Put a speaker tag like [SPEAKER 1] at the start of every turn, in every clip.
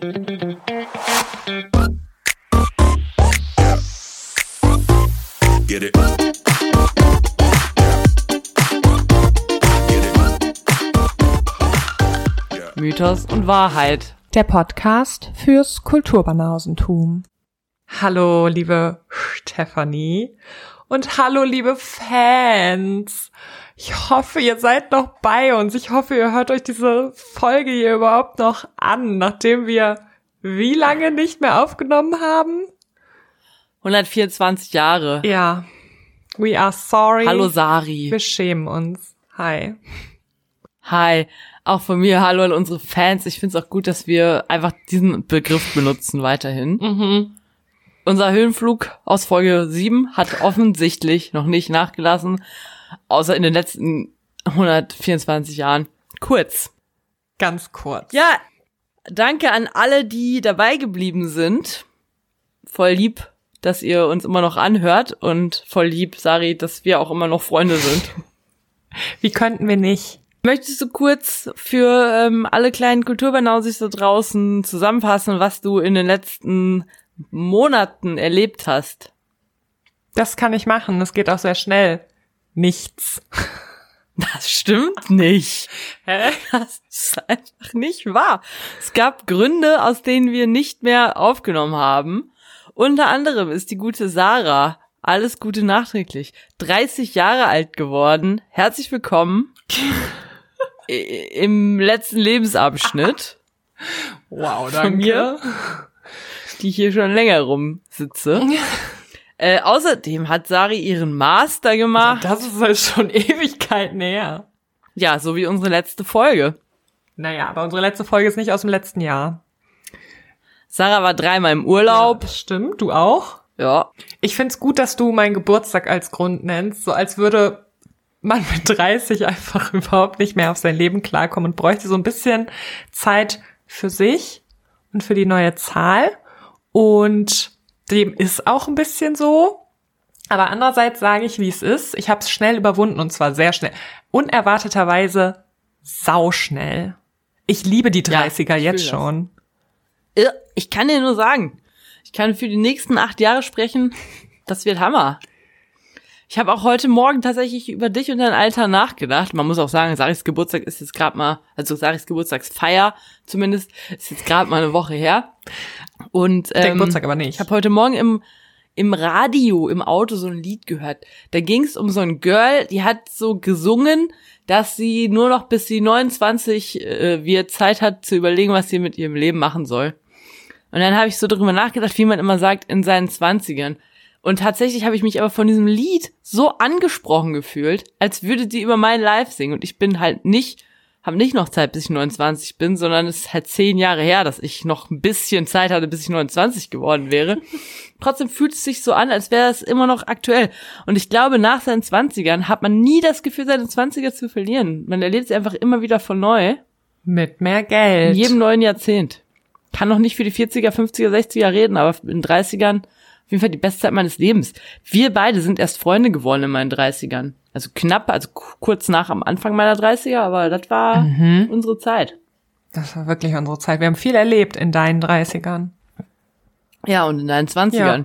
[SPEAKER 1] Get it.
[SPEAKER 2] Mythos und Wahrheit.
[SPEAKER 3] Der Podcast fürs Kulturbanausentum.
[SPEAKER 4] Hallo, liebe Stephanie. Und hallo, liebe Fans. Ich hoffe, ihr seid noch bei uns. Ich hoffe, ihr hört euch diese Folge hier überhaupt noch an, nachdem wir wie lange nicht mehr aufgenommen haben?
[SPEAKER 2] 124 Jahre.
[SPEAKER 4] Ja. We are sorry.
[SPEAKER 2] Hallo Sari.
[SPEAKER 4] Wir schämen uns. Hi.
[SPEAKER 2] Hi. Auch von mir hallo an unsere Fans. Ich finde es auch gut, dass wir einfach diesen Begriff benutzen weiterhin.
[SPEAKER 4] Mhm.
[SPEAKER 2] Unser Höhenflug aus Folge 7 hat offensichtlich noch nicht nachgelassen, außer in den letzten 124 Jahren. Kurz.
[SPEAKER 4] Ganz kurz.
[SPEAKER 2] Ja, danke an alle, die dabei geblieben sind. Voll lieb, dass ihr uns immer noch anhört und voll lieb, Sari, dass wir auch immer noch Freunde sind.
[SPEAKER 4] Wie könnten wir nicht?
[SPEAKER 2] Möchtest du kurz für ähm, alle kleinen Kulturbanausis da draußen zusammenfassen, was du in den letzten Monaten erlebt hast?
[SPEAKER 4] Das kann ich machen. Das geht auch sehr schnell. Nichts.
[SPEAKER 2] Das stimmt nicht.
[SPEAKER 4] Hä?
[SPEAKER 2] Das ist einfach nicht wahr. Es gab Gründe, aus denen wir nicht mehr aufgenommen haben. Unter anderem ist die gute Sarah, alles Gute nachträglich, 30 Jahre alt geworden. Herzlich willkommen im letzten Lebensabschnitt
[SPEAKER 4] Wow,
[SPEAKER 2] von mir, die hier schon länger rumsitze. Äh, außerdem hat Sari ihren Master gemacht.
[SPEAKER 4] Das ist halt schon Ewigkeiten her.
[SPEAKER 2] Ja, so wie unsere letzte Folge.
[SPEAKER 4] Naja, aber unsere letzte Folge ist nicht aus dem letzten Jahr.
[SPEAKER 2] Sarah war dreimal im Urlaub.
[SPEAKER 4] Das stimmt, du auch?
[SPEAKER 2] Ja.
[SPEAKER 4] Ich find's gut, dass du meinen Geburtstag als Grund nennst, so als würde man mit 30 einfach überhaupt nicht mehr auf sein Leben klarkommen und bräuchte so ein bisschen Zeit für sich und für die neue Zahl. Und dem ist auch ein bisschen so. Aber andererseits sage ich, wie es ist. Ich habe es schnell überwunden und zwar sehr schnell. Unerwarteterweise sauschnell. Ich liebe die
[SPEAKER 2] Ja,
[SPEAKER 4] 30er
[SPEAKER 2] ich fühl
[SPEAKER 4] jetzt
[SPEAKER 2] das.
[SPEAKER 4] schon.
[SPEAKER 2] Ja, Ich kann dir nur sagen, ich kann für die nächsten acht Jahre sprechen. Das wird Hammer. Ich habe auch heute Morgen tatsächlich über dich und dein Alter nachgedacht. Man muss auch sagen, Saris Geburtstag ist jetzt gerade mal, also Saris Geburtstagsfeier zumindest, ist jetzt gerade mal eine Woche her. Und
[SPEAKER 4] Der
[SPEAKER 2] ähm,
[SPEAKER 4] Geburtstag aber nicht.
[SPEAKER 2] ich habe heute Morgen im im Radio, im Auto so ein Lied gehört. Da ging es um so ein Girl, die hat so gesungen, dass sie nur noch bis sie 29 äh, wird Zeit hat zu überlegen, was sie mit ihrem Leben machen soll. Und dann habe ich so darüber nachgedacht, wie man immer sagt, in seinen Zwanzigern. Und tatsächlich habe ich mich aber von diesem Lied so angesprochen gefühlt, als würde sie über mein Live singen. Und ich bin halt nicht, habe nicht noch Zeit, bis ich 29 bin, sondern es ist halt zehn Jahre her, dass ich noch ein bisschen Zeit hatte, bis ich 29 geworden wäre. Trotzdem fühlt es sich so an, als wäre es immer noch aktuell. Und ich glaube, nach seinen 20ern hat man nie das Gefühl, seine 20er zu verlieren. Man erlebt sie einfach immer wieder von neu.
[SPEAKER 4] Mit mehr Geld.
[SPEAKER 2] In jedem neuen Jahrzehnt. Kann noch nicht für die 40er, 50er, 60er reden, aber in den 30ern auf jeden Fall die beste Zeit meines Lebens. Wir beide sind erst Freunde geworden in meinen 30ern. Also knapp, also ku- kurz nach am Anfang meiner 30er, aber das war unsere Zeit.
[SPEAKER 4] Das war wirklich unsere Zeit. Wir haben viel erlebt in deinen 30ern.
[SPEAKER 2] Ja, und in deinen 20ern.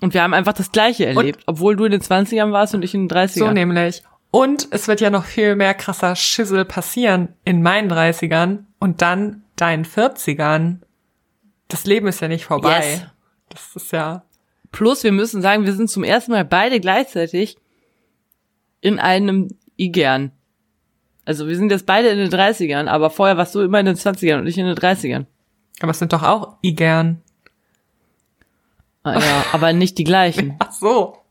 [SPEAKER 2] Und wir haben einfach das Gleiche erlebt, obwohl du in den 20ern warst und ich in den 30ern.
[SPEAKER 4] So nämlich. Und es wird ja noch viel mehr krasser Schissel passieren in meinen 30ern und dann deinen 40ern. Das Leben ist ja nicht vorbei.
[SPEAKER 2] Yes.
[SPEAKER 4] Das ist ja.
[SPEAKER 2] Plus, wir müssen sagen, wir sind zum ersten Mal beide gleichzeitig in einem IGERN. Also wir sind jetzt beide in den 30ern, aber vorher warst du immer in den 20ern und ich in den 30ern.
[SPEAKER 4] Aber es sind doch auch Igern.
[SPEAKER 2] Ah, ja, aber nicht die gleichen.
[SPEAKER 4] Ach so.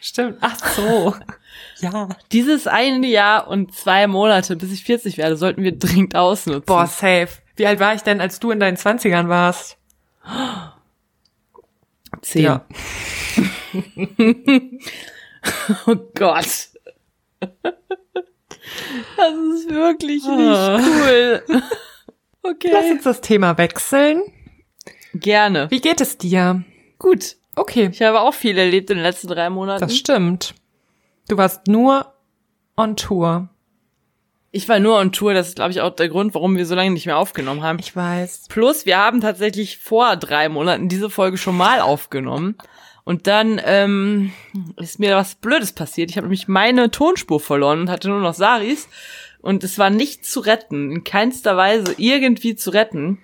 [SPEAKER 4] Stimmt. Ach so. ja.
[SPEAKER 2] Dieses eine Jahr und zwei Monate, bis ich 40 werde, sollten wir dringend ausnutzen.
[SPEAKER 4] Boah, safe. Wie alt war ich denn, als du in deinen 20ern warst?
[SPEAKER 2] zehn.
[SPEAKER 4] Ja.
[SPEAKER 2] Oh Gott. Das ist wirklich
[SPEAKER 4] Ah.
[SPEAKER 2] nicht cool.
[SPEAKER 4] Lass
[SPEAKER 2] Okay.
[SPEAKER 4] uns das Thema wechseln.
[SPEAKER 2] Gerne.
[SPEAKER 4] Wie geht es dir?
[SPEAKER 2] Gut.
[SPEAKER 4] Okay.
[SPEAKER 2] Ich habe auch viel erlebt in den letzten drei Monaten.
[SPEAKER 4] Das stimmt. Du warst nur on Tour.
[SPEAKER 2] Ich war nur on Tour, das ist, glaube ich, auch der Grund, warum wir so lange nicht mehr aufgenommen haben.
[SPEAKER 4] Ich weiß.
[SPEAKER 2] Plus, wir haben tatsächlich vor drei Monaten diese Folge schon mal aufgenommen. Und dann ähm, ist mir was Blödes passiert. Ich habe nämlich meine Tonspur verloren und hatte nur noch Saris. Und es war nicht zu retten, in keinster Weise irgendwie zu retten.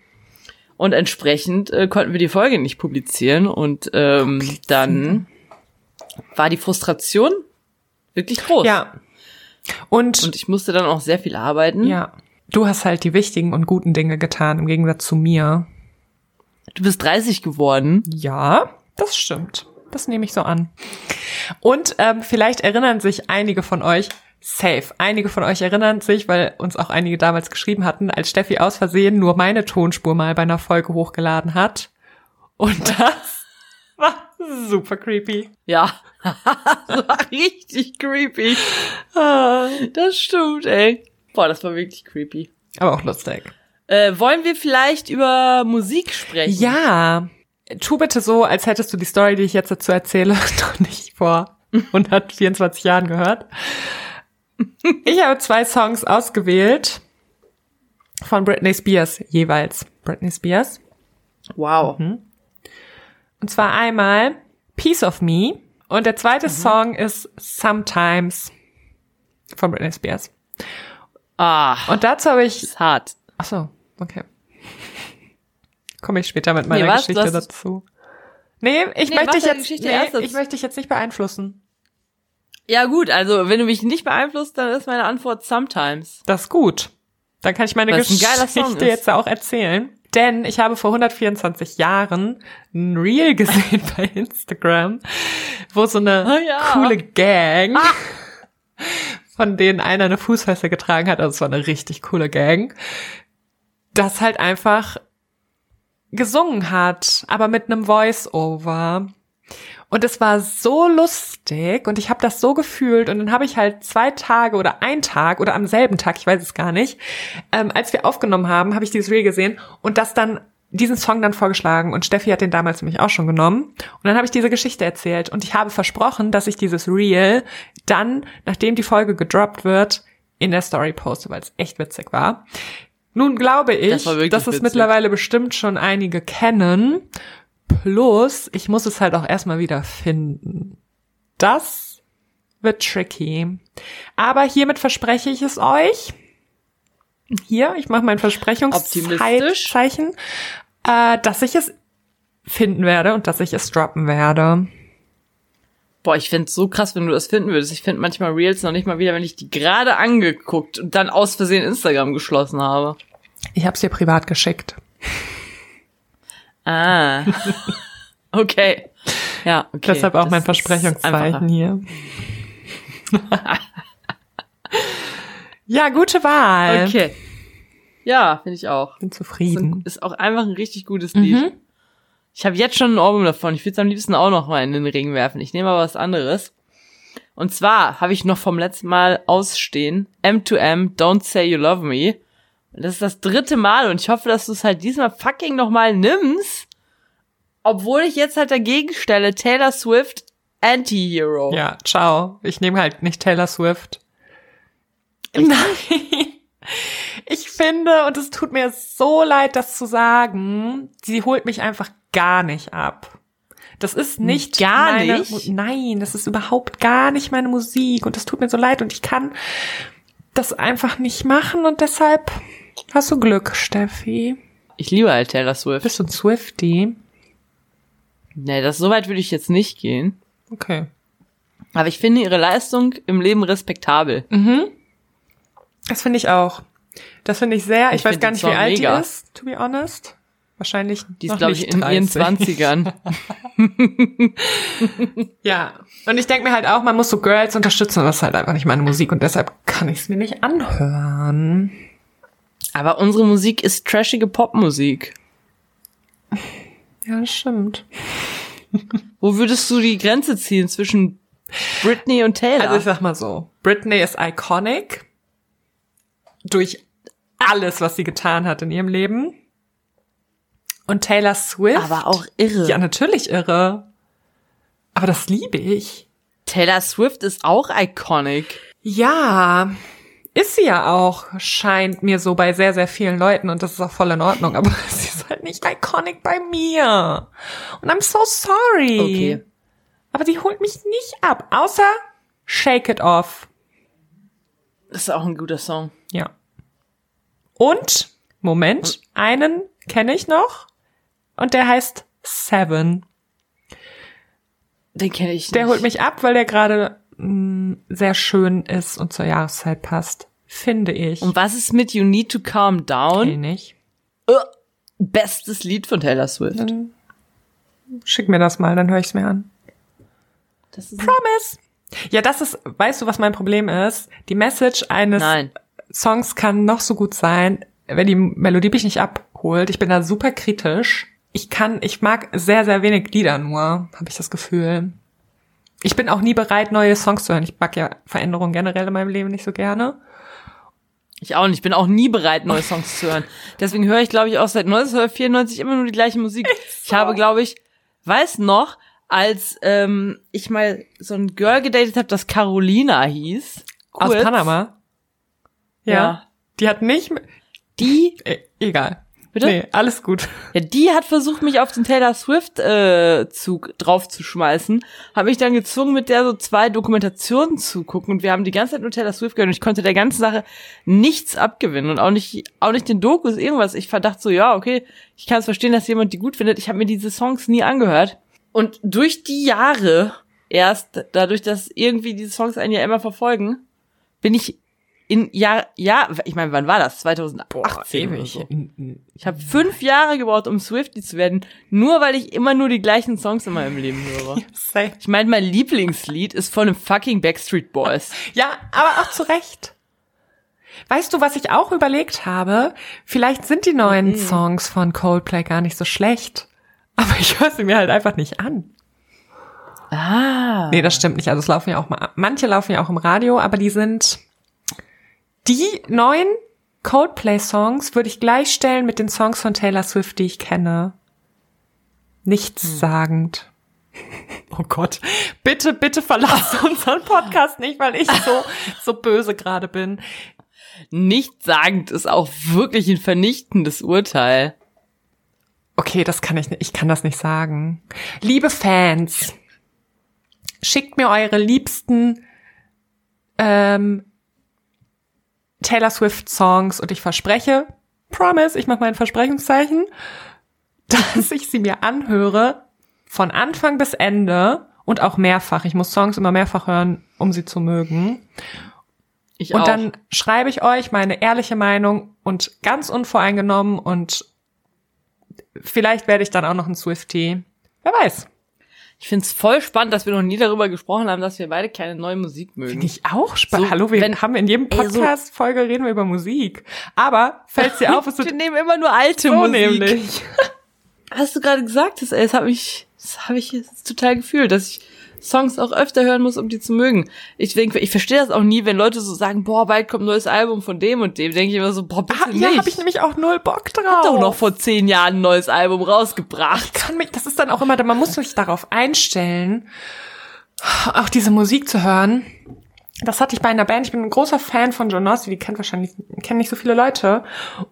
[SPEAKER 2] Und entsprechend äh, konnten wir die Folge nicht publizieren. Und ähm, dann war die Frustration wirklich groß.
[SPEAKER 4] Ja. Und,
[SPEAKER 2] Und ich musste dann auch sehr viel arbeiten.
[SPEAKER 4] ja, du hast halt die wichtigen und guten Dinge getan, im Gegensatz zu mir.
[SPEAKER 2] Du bist 30 geworden.
[SPEAKER 4] Ja, das stimmt. Das nehme ich so an. Und ähm, vielleicht erinnern sich einige von euch, safe, einige von euch erinnern sich, weil uns auch einige damals geschrieben hatten, als Steffi aus Versehen nur meine Tonspur mal bei einer Folge hochgeladen hat. Und das war super creepy.
[SPEAKER 2] Ja. richtig creepy. Das stimmt, ey. Boah, das war wirklich creepy.
[SPEAKER 4] Aber auch lustig.
[SPEAKER 2] Äh, wollen wir vielleicht über Musik sprechen?
[SPEAKER 4] Ja, tu bitte so, als hättest du die Story, die ich jetzt dazu erzähle, noch nicht vor 124 Jahren gehört. Ich habe zwei Songs ausgewählt von Britney Spears jeweils. Britney Spears.
[SPEAKER 2] Wow.
[SPEAKER 4] Und zwar einmal Piece of Me und der zweite Song ist Sometimes von Britney Spears.
[SPEAKER 2] Ah,
[SPEAKER 4] Und dazu habe ich,
[SPEAKER 2] ist hart.
[SPEAKER 4] ach so, okay. Komme ich später mit meiner
[SPEAKER 2] Nee, was?
[SPEAKER 4] Geschichte
[SPEAKER 2] hast-
[SPEAKER 4] dazu. Nee, ich
[SPEAKER 2] Nee,
[SPEAKER 4] möchte dich jetzt, nee,
[SPEAKER 2] erst.
[SPEAKER 4] ich möchte dich jetzt nicht beeinflussen.
[SPEAKER 2] Ja gut, also wenn du mich nicht beeinflusst, dann ist meine Antwort sometimes.
[SPEAKER 4] Das ist gut. Dann kann ich meine
[SPEAKER 2] geiler
[SPEAKER 4] Geschichte jetzt auch erzählen. Denn ich habe vor 124 Jahren ein Reel gesehen bei Instagram, wo so eine
[SPEAKER 2] Ah, ja.
[SPEAKER 4] coole Gang, von denen einer eine Fußfessel getragen hat, also es war eine richtig coole Gang, das halt einfach gesungen hat, aber mit einem Voice-Over. Und es war so lustig und ich habe das so gefühlt und dann habe ich halt zwei Tage oder ein Tag oder am selben Tag, ich weiß es gar nicht, ähm, als wir aufgenommen haben, habe ich dieses Reel gesehen und das dann diesen Song dann vorgeschlagen und Steffi hat den damals nämlich auch schon genommen und dann habe ich diese Geschichte erzählt und ich habe versprochen, dass ich dieses Reel dann, nachdem die Folge gedroppt wird, in der Story poste, weil es echt witzig war. Nun glaube ich,
[SPEAKER 2] Das
[SPEAKER 4] dass es
[SPEAKER 2] witzig.
[SPEAKER 4] mittlerweile bestimmt schon einige kennen. Plus, ich muss es halt auch erstmal wieder finden. Das wird tricky. Aber hiermit verspreche ich es euch. Hier, ich mache mein Versprechungszeichen, äh, dass ich es finden werde und dass ich es droppen werde.
[SPEAKER 2] Boah, ich find's so krass, wenn du das finden würdest. Ich finde manchmal Reels noch nicht mal wieder, wenn ich die gerade angeguckt und dann aus Versehen Instagram geschlossen habe.
[SPEAKER 4] Ich habe es dir privat geschickt.
[SPEAKER 2] Ah. okay. Ja, okay.
[SPEAKER 4] Deshalb auch
[SPEAKER 2] Das
[SPEAKER 4] mein Versprechungszeichen hier. ja, gute Wahl.
[SPEAKER 2] Okay. Ja, finde ich auch.
[SPEAKER 4] Bin zufrieden.
[SPEAKER 2] ist auch einfach ein richtig gutes Lied.
[SPEAKER 4] Mhm.
[SPEAKER 2] Ich habe jetzt schon ein Ohrwurm davon. Ich würde es am liebsten auch noch mal in den Ring werfen. Ich nehme aber was anderes. Und zwar habe ich noch vom letzten Mal ausstehen M2M Don't Say You Love Me. Das ist das dritte Mal und ich hoffe, dass du es halt diesmal fucking noch mal nimmst. Obwohl ich jetzt halt dagegen stelle Taylor Swift Anti-Hero.
[SPEAKER 4] Ja, ciao. Ich nehme halt nicht Taylor Swift. Nein. Ich finde, und es tut mir so leid, das zu sagen, sie holt mich einfach gar nicht ab. Das ist nicht
[SPEAKER 2] Gar
[SPEAKER 4] meine,
[SPEAKER 2] nicht?
[SPEAKER 4] Nein, das ist überhaupt gar nicht meine Musik und das tut mir so leid und ich kann das einfach nicht machen und deshalb hast du Glück, Steffi.
[SPEAKER 2] Ich liebe halt Taylor Swift.
[SPEAKER 4] Bist du ein Swifty?
[SPEAKER 2] Nee, das so weit würde ich jetzt nicht gehen.
[SPEAKER 4] Okay.
[SPEAKER 2] Aber ich finde ihre Leistung im Leben respektabel.
[SPEAKER 4] Das finde ich auch. Das finde ich sehr. Ich,
[SPEAKER 2] Ich
[SPEAKER 4] weiß gar nicht, wie alt
[SPEAKER 2] mega.
[SPEAKER 4] die ist, to be honest. Wahrscheinlich
[SPEAKER 2] Die ist, glaube ich, in ihren
[SPEAKER 4] 30.
[SPEAKER 2] 20ern.
[SPEAKER 4] Ja. Und ich denke mir halt auch, man muss so Girls unterstützen und das ist halt einfach nicht meine Musik und deshalb kann ich es mir nicht anhören.
[SPEAKER 2] Aber unsere Musik ist trashige Popmusik.
[SPEAKER 4] Ja, das stimmt.
[SPEAKER 2] Wo würdest du die Grenze ziehen zwischen Britney und Taylor?
[SPEAKER 4] Also ich sag mal so, Britney ist iconic durch alles, was sie getan hat in ihrem Leben. Und Taylor Swift.
[SPEAKER 2] aber auch irre.
[SPEAKER 4] Ja, natürlich irre. Aber das liebe ich.
[SPEAKER 2] Taylor Swift ist auch iconic.
[SPEAKER 4] Ja, ist sie ja auch, scheint mir so bei sehr, sehr vielen Leuten und das ist auch voll in Ordnung, aber sie ist halt nicht iconic bei mir. Und I'm so sorry.
[SPEAKER 2] Okay.
[SPEAKER 4] Aber sie holt mich nicht ab, außer Shake It Off.
[SPEAKER 2] Das ist auch ein guter Song.
[SPEAKER 4] Ja. Und, Moment, einen kenne ich noch und der heißt Seven.
[SPEAKER 2] Den kenne ich nicht.
[SPEAKER 4] Der holt mich ab, weil der gerade sehr schön ist und zur Jahreszeit passt. Finde ich.
[SPEAKER 2] Und was ist mit You Need to Calm Down?
[SPEAKER 4] Okay, nicht.
[SPEAKER 2] Uh, bestes Lied von Taylor Swift.
[SPEAKER 4] Schick mir das mal, dann höre ich es mir an. Promise. Ja, das ist, weißt du, was mein Problem ist? Die Message eines
[SPEAKER 2] Nein.
[SPEAKER 4] Songs kann noch so gut sein, wenn die Melodie mich nicht abholt. Ich bin da super kritisch. Ich kann, ich mag sehr, sehr wenig Lieder nur, habe ich das Gefühl. Ich bin auch nie bereit, neue Songs zu hören. Ich mag ja Veränderungen generell in meinem Leben nicht so gerne.
[SPEAKER 2] Ich auch nicht. Ich bin auch nie bereit, neue Songs zu hören. Deswegen höre ich, glaube ich, auch seit 1994 immer nur die gleiche Musik. Ich habe, glaube ich, weiß noch, als ähm, ich mal so ein Girl gedatet habe, das Carolina hieß.
[SPEAKER 4] Aus
[SPEAKER 2] Kurz.
[SPEAKER 4] Panama. Ja.
[SPEAKER 2] Ja.
[SPEAKER 4] Die hat nicht,
[SPEAKER 2] Die,
[SPEAKER 4] äh, egal.
[SPEAKER 2] Bitte?
[SPEAKER 4] Nee, alles gut.
[SPEAKER 2] ja, die hat versucht, mich auf den Taylor Swift äh, Zug draufzuschmeißen, habe mich dann gezwungen, mit der so zwei Dokumentationen zu gucken und wir haben die ganze Zeit nur Taylor Swift gehört und ich konnte der ganzen Sache nichts abgewinnen und auch nicht auch nicht den Dokus irgendwas. Ich verdachte so, ja, okay, ich kann es verstehen, dass jemand die gut findet. Ich habe mir diese Songs nie angehört und durch die Jahre erst dadurch, dass irgendwie diese Songs einen ja immer verfolgen, bin ich in ja ja, ich meine, wann war das? 2018 oder so. Ich habe fünf Jahre gebraucht, um Swifty zu werden, nur weil ich immer nur die gleichen Songs in meinem Leben höre. Ich meine, mein Lieblingslied ist von den fucking Backstreet Boys.
[SPEAKER 4] Ja, aber auch zu Recht. Weißt du, was ich auch überlegt habe? Vielleicht sind die neuen
[SPEAKER 2] Mhm.
[SPEAKER 4] Songs von Coldplay gar nicht so schlecht. Aber ich höre sie mir halt einfach nicht an.
[SPEAKER 2] Ah.
[SPEAKER 4] Nee, das stimmt nicht. Also es laufen ja auch mal, manche laufen ja auch im Radio, aber die sind, die neuen Coldplay-Songs würde ich gleichstellen mit den Songs von Taylor Swift, die ich kenne. Nichtssagend. Oh Gott. Bitte, bitte verlass unseren Podcast nicht, weil ich so, so böse gerade bin.
[SPEAKER 2] Nichtssagend ist auch wirklich ein vernichtendes Urteil.
[SPEAKER 4] Okay, das kann ich nicht, ich kann das nicht sagen. Liebe Fans, schickt mir eure liebsten ähm, Taylor Swift Songs und ich verspreche, promise, ich mache mein Versprechungszeichen, dass ich sie mir anhöre von Anfang bis Ende und auch mehrfach. Ich muss Songs immer mehrfach hören, um sie zu mögen.
[SPEAKER 2] Ich
[SPEAKER 4] Und
[SPEAKER 2] auch.
[SPEAKER 4] dann schreibe ich euch meine ehrliche Meinung und ganz unvoreingenommen und vielleicht werde ich dann auch noch ein Swifty. Wer weiß.
[SPEAKER 2] Ich find's voll spannend, dass wir noch nie darüber gesprochen haben, dass wir beide keine neue Musik mögen.
[SPEAKER 4] Finde ich auch spannend.
[SPEAKER 2] So,
[SPEAKER 4] Hallo, wir
[SPEAKER 2] wenn-
[SPEAKER 4] haben in jedem
[SPEAKER 2] ey, so-
[SPEAKER 4] Podcast-Folge reden wir über Musik. Aber fällt dir auf, es
[SPEAKER 2] wir nehmen immer nur alte
[SPEAKER 4] so
[SPEAKER 2] Musik.
[SPEAKER 4] nämlich.
[SPEAKER 2] Hast du gerade gesagt, das, ey, das habe ich, das habe ich jetzt total gefühlt, dass ich Songs auch öfter hören muss, um die zu mögen. Ich denke, ich verstehe das auch nie, wenn Leute so sagen, boah, bald kommt ein neues Album von dem und dem. Denke ich immer so, boah, bitte
[SPEAKER 4] Ah, ja,
[SPEAKER 2] nicht.
[SPEAKER 4] habe ich nämlich auch null Bock drauf.
[SPEAKER 2] Hat doch noch vor zehn Jahren ein neues Album rausgebracht.
[SPEAKER 4] kann mich, das ist dann auch immer, man muss sich darauf einstellen, auch diese Musik zu hören. Das hatte ich bei einer Band. Ich bin ein großer Fan von John. Die kennt wahrscheinlich, kennen nicht so viele Leute.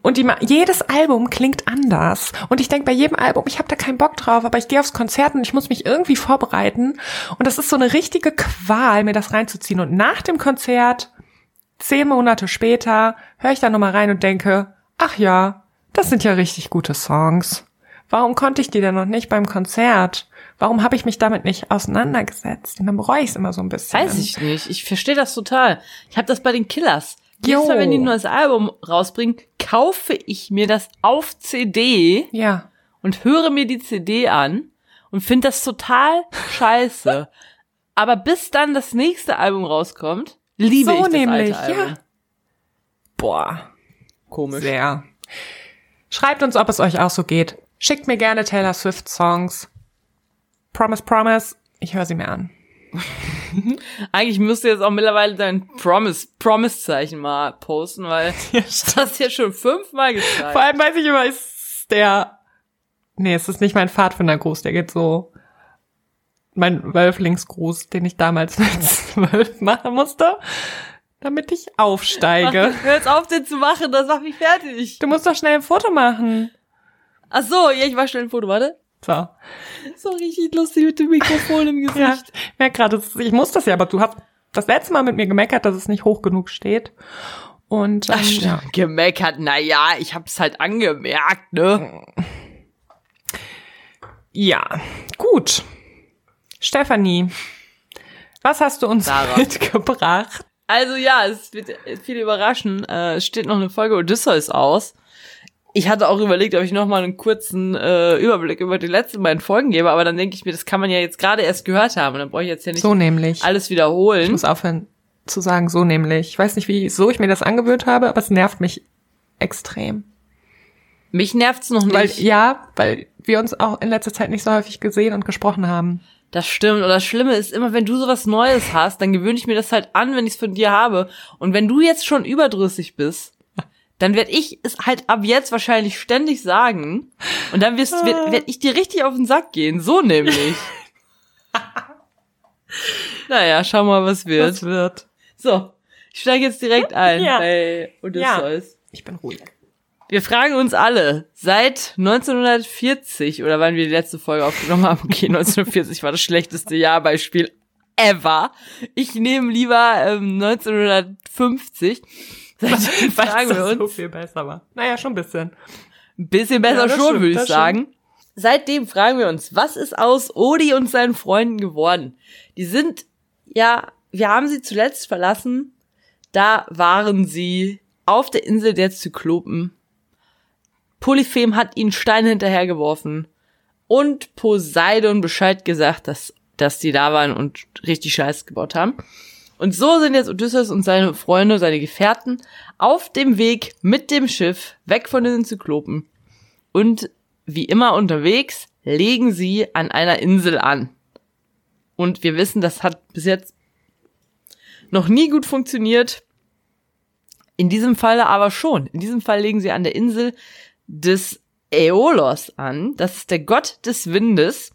[SPEAKER 4] Und die, jedes Album klingt anders. Und ich denke bei jedem Album, ich habe da keinen Bock drauf, aber ich gehe aufs Konzert und ich muss mich irgendwie vorbereiten. Und das ist so eine richtige Qual, mir das reinzuziehen. Und nach dem Konzert, zehn Monate später, höre ich da nochmal rein und denke, ach ja, das sind ja richtig gute Songs. Warum konnte ich die denn noch nicht beim Konzert? Warum habe ich mich damit nicht auseinandergesetzt? Und dann bereue ich es immer so ein bisschen.
[SPEAKER 2] Weiß ich nicht. Ich verstehe das total. Ich habe das bei den Killers. Jedes. Mal, wenn die ein neues Album rausbringen, kaufe ich mir das auf CD
[SPEAKER 4] Ja.
[SPEAKER 2] und höre mir die CD an und finde das total scheiße. Aber bis dann das nächste Album rauskommt, liebe
[SPEAKER 4] So
[SPEAKER 2] ich das
[SPEAKER 4] nämlich,
[SPEAKER 2] alte Album.
[SPEAKER 4] ja. Boah,
[SPEAKER 2] Komisch.
[SPEAKER 4] sehr. Schreibt uns, ob es euch auch so geht. Schickt mir gerne Taylor Swift Songs. Promise, promise. Ich höre sie mir an.
[SPEAKER 2] Eigentlich müsste jetzt auch mittlerweile dein Promise, Promise-Zeichen mal posten, weil das hast jetzt schon fünfmal gezeigt.
[SPEAKER 4] Vor allem weiß ich immer, ist der. Nee, es ist nicht mein Pfadfindergruß, der geht so. Mein Wölflingsgruß, den ich damals mit zwölf machen musste. damit ich aufsteige.
[SPEAKER 2] Mach, hör jetzt auf, den zu machen, das macht mich fertig.
[SPEAKER 4] Du musst doch schnell ein Foto machen.
[SPEAKER 2] Ach so, ja, ich mach schnell ein Foto, warte.
[SPEAKER 4] So.
[SPEAKER 2] So richtig lustig mit dem Mikrofon im Gesicht.
[SPEAKER 4] Ja, ich merk gerade, ich muss das ja, aber du hast das letzte Mal mit mir gemeckert, dass es nicht hoch genug steht. Und ähm,
[SPEAKER 2] Ach,
[SPEAKER 4] ja.
[SPEAKER 2] gemeckert, na ja, ich hab's halt angemerkt, ne?
[SPEAKER 4] ja, gut. Stefanie, was hast du uns
[SPEAKER 2] Sarah.
[SPEAKER 4] mitgebracht?
[SPEAKER 2] Also ja, es wird viel überraschen. Äh, es steht noch eine Folge Odysseus aus. Ich hatte auch überlegt, ob ich noch mal einen kurzen äh, Überblick über die letzten beiden Folgen gebe, aber dann denke ich mir, das kann man ja jetzt gerade erst gehört haben. Dann brauche ich jetzt ja nicht
[SPEAKER 4] So nämlich.
[SPEAKER 2] alles
[SPEAKER 4] Ich
[SPEAKER 2] wiederholen.
[SPEAKER 4] muss aufhören zu sagen, so nämlich. Ich weiß nicht, wieso ich mir das angewöhnt habe, aber es nervt mich extrem.
[SPEAKER 2] Mich nervt's noch nicht.
[SPEAKER 4] Weil, ja, weil wir uns auch in letzter Zeit nicht so häufig gesehen und gesprochen haben.
[SPEAKER 2] Das stimmt. Und das Schlimme ist immer, wenn du sowas Neues hast, dann gewöhne ich mir das halt an, wenn ich es von dir habe. Und wenn du jetzt schon überdrüssig bist, dann werde ich es halt ab jetzt wahrscheinlich ständig sagen. Und dann wirst, werd, werd ich dir richtig auf den Sack gehen. So nämlich. naja, schau mal, was wird.
[SPEAKER 4] Das wird.
[SPEAKER 2] So, ich steige jetzt direkt ein
[SPEAKER 4] Ja.
[SPEAKER 2] bei Odysseus.
[SPEAKER 4] Ich bin ruhig.
[SPEAKER 2] Wir fragen uns alle, seit 1940 oder wann wir die letzte Folge aufgenommen haben, okay, 1940 war das schlechteste Jahrbeispiel ever. Ich nehme lieber ähm, 1950. Seitdem fragen wir uns,
[SPEAKER 4] so viel besser war. Naja, schon ein bisschen.
[SPEAKER 2] ein bisschen besser
[SPEAKER 4] Ja,
[SPEAKER 2] schon,
[SPEAKER 4] stimmt,
[SPEAKER 2] würde ich sagen. Seitdem fragen wir uns, was ist aus Odi und seinen Freunden geworden? Die sind, ja, wir haben sie zuletzt verlassen. Da waren sie auf der Insel der Zyklopen. Polyphem hat ihnen Steine hinterhergeworfen. Und Poseidon Bescheid gesagt, dass, dass die da waren und richtig Scheiß gebaut haben. Und so sind jetzt Odysseus und seine Freunde, seine Gefährten auf dem Weg mit dem Schiff weg von den Zyklopen. Und wie immer unterwegs legen sie an einer Insel an. Und wir wissen, das hat bis jetzt noch nie gut funktioniert. In diesem Falle aber schon. In diesem Fall legen sie an der Insel des Aeolos an. Das ist der Gott des Windes.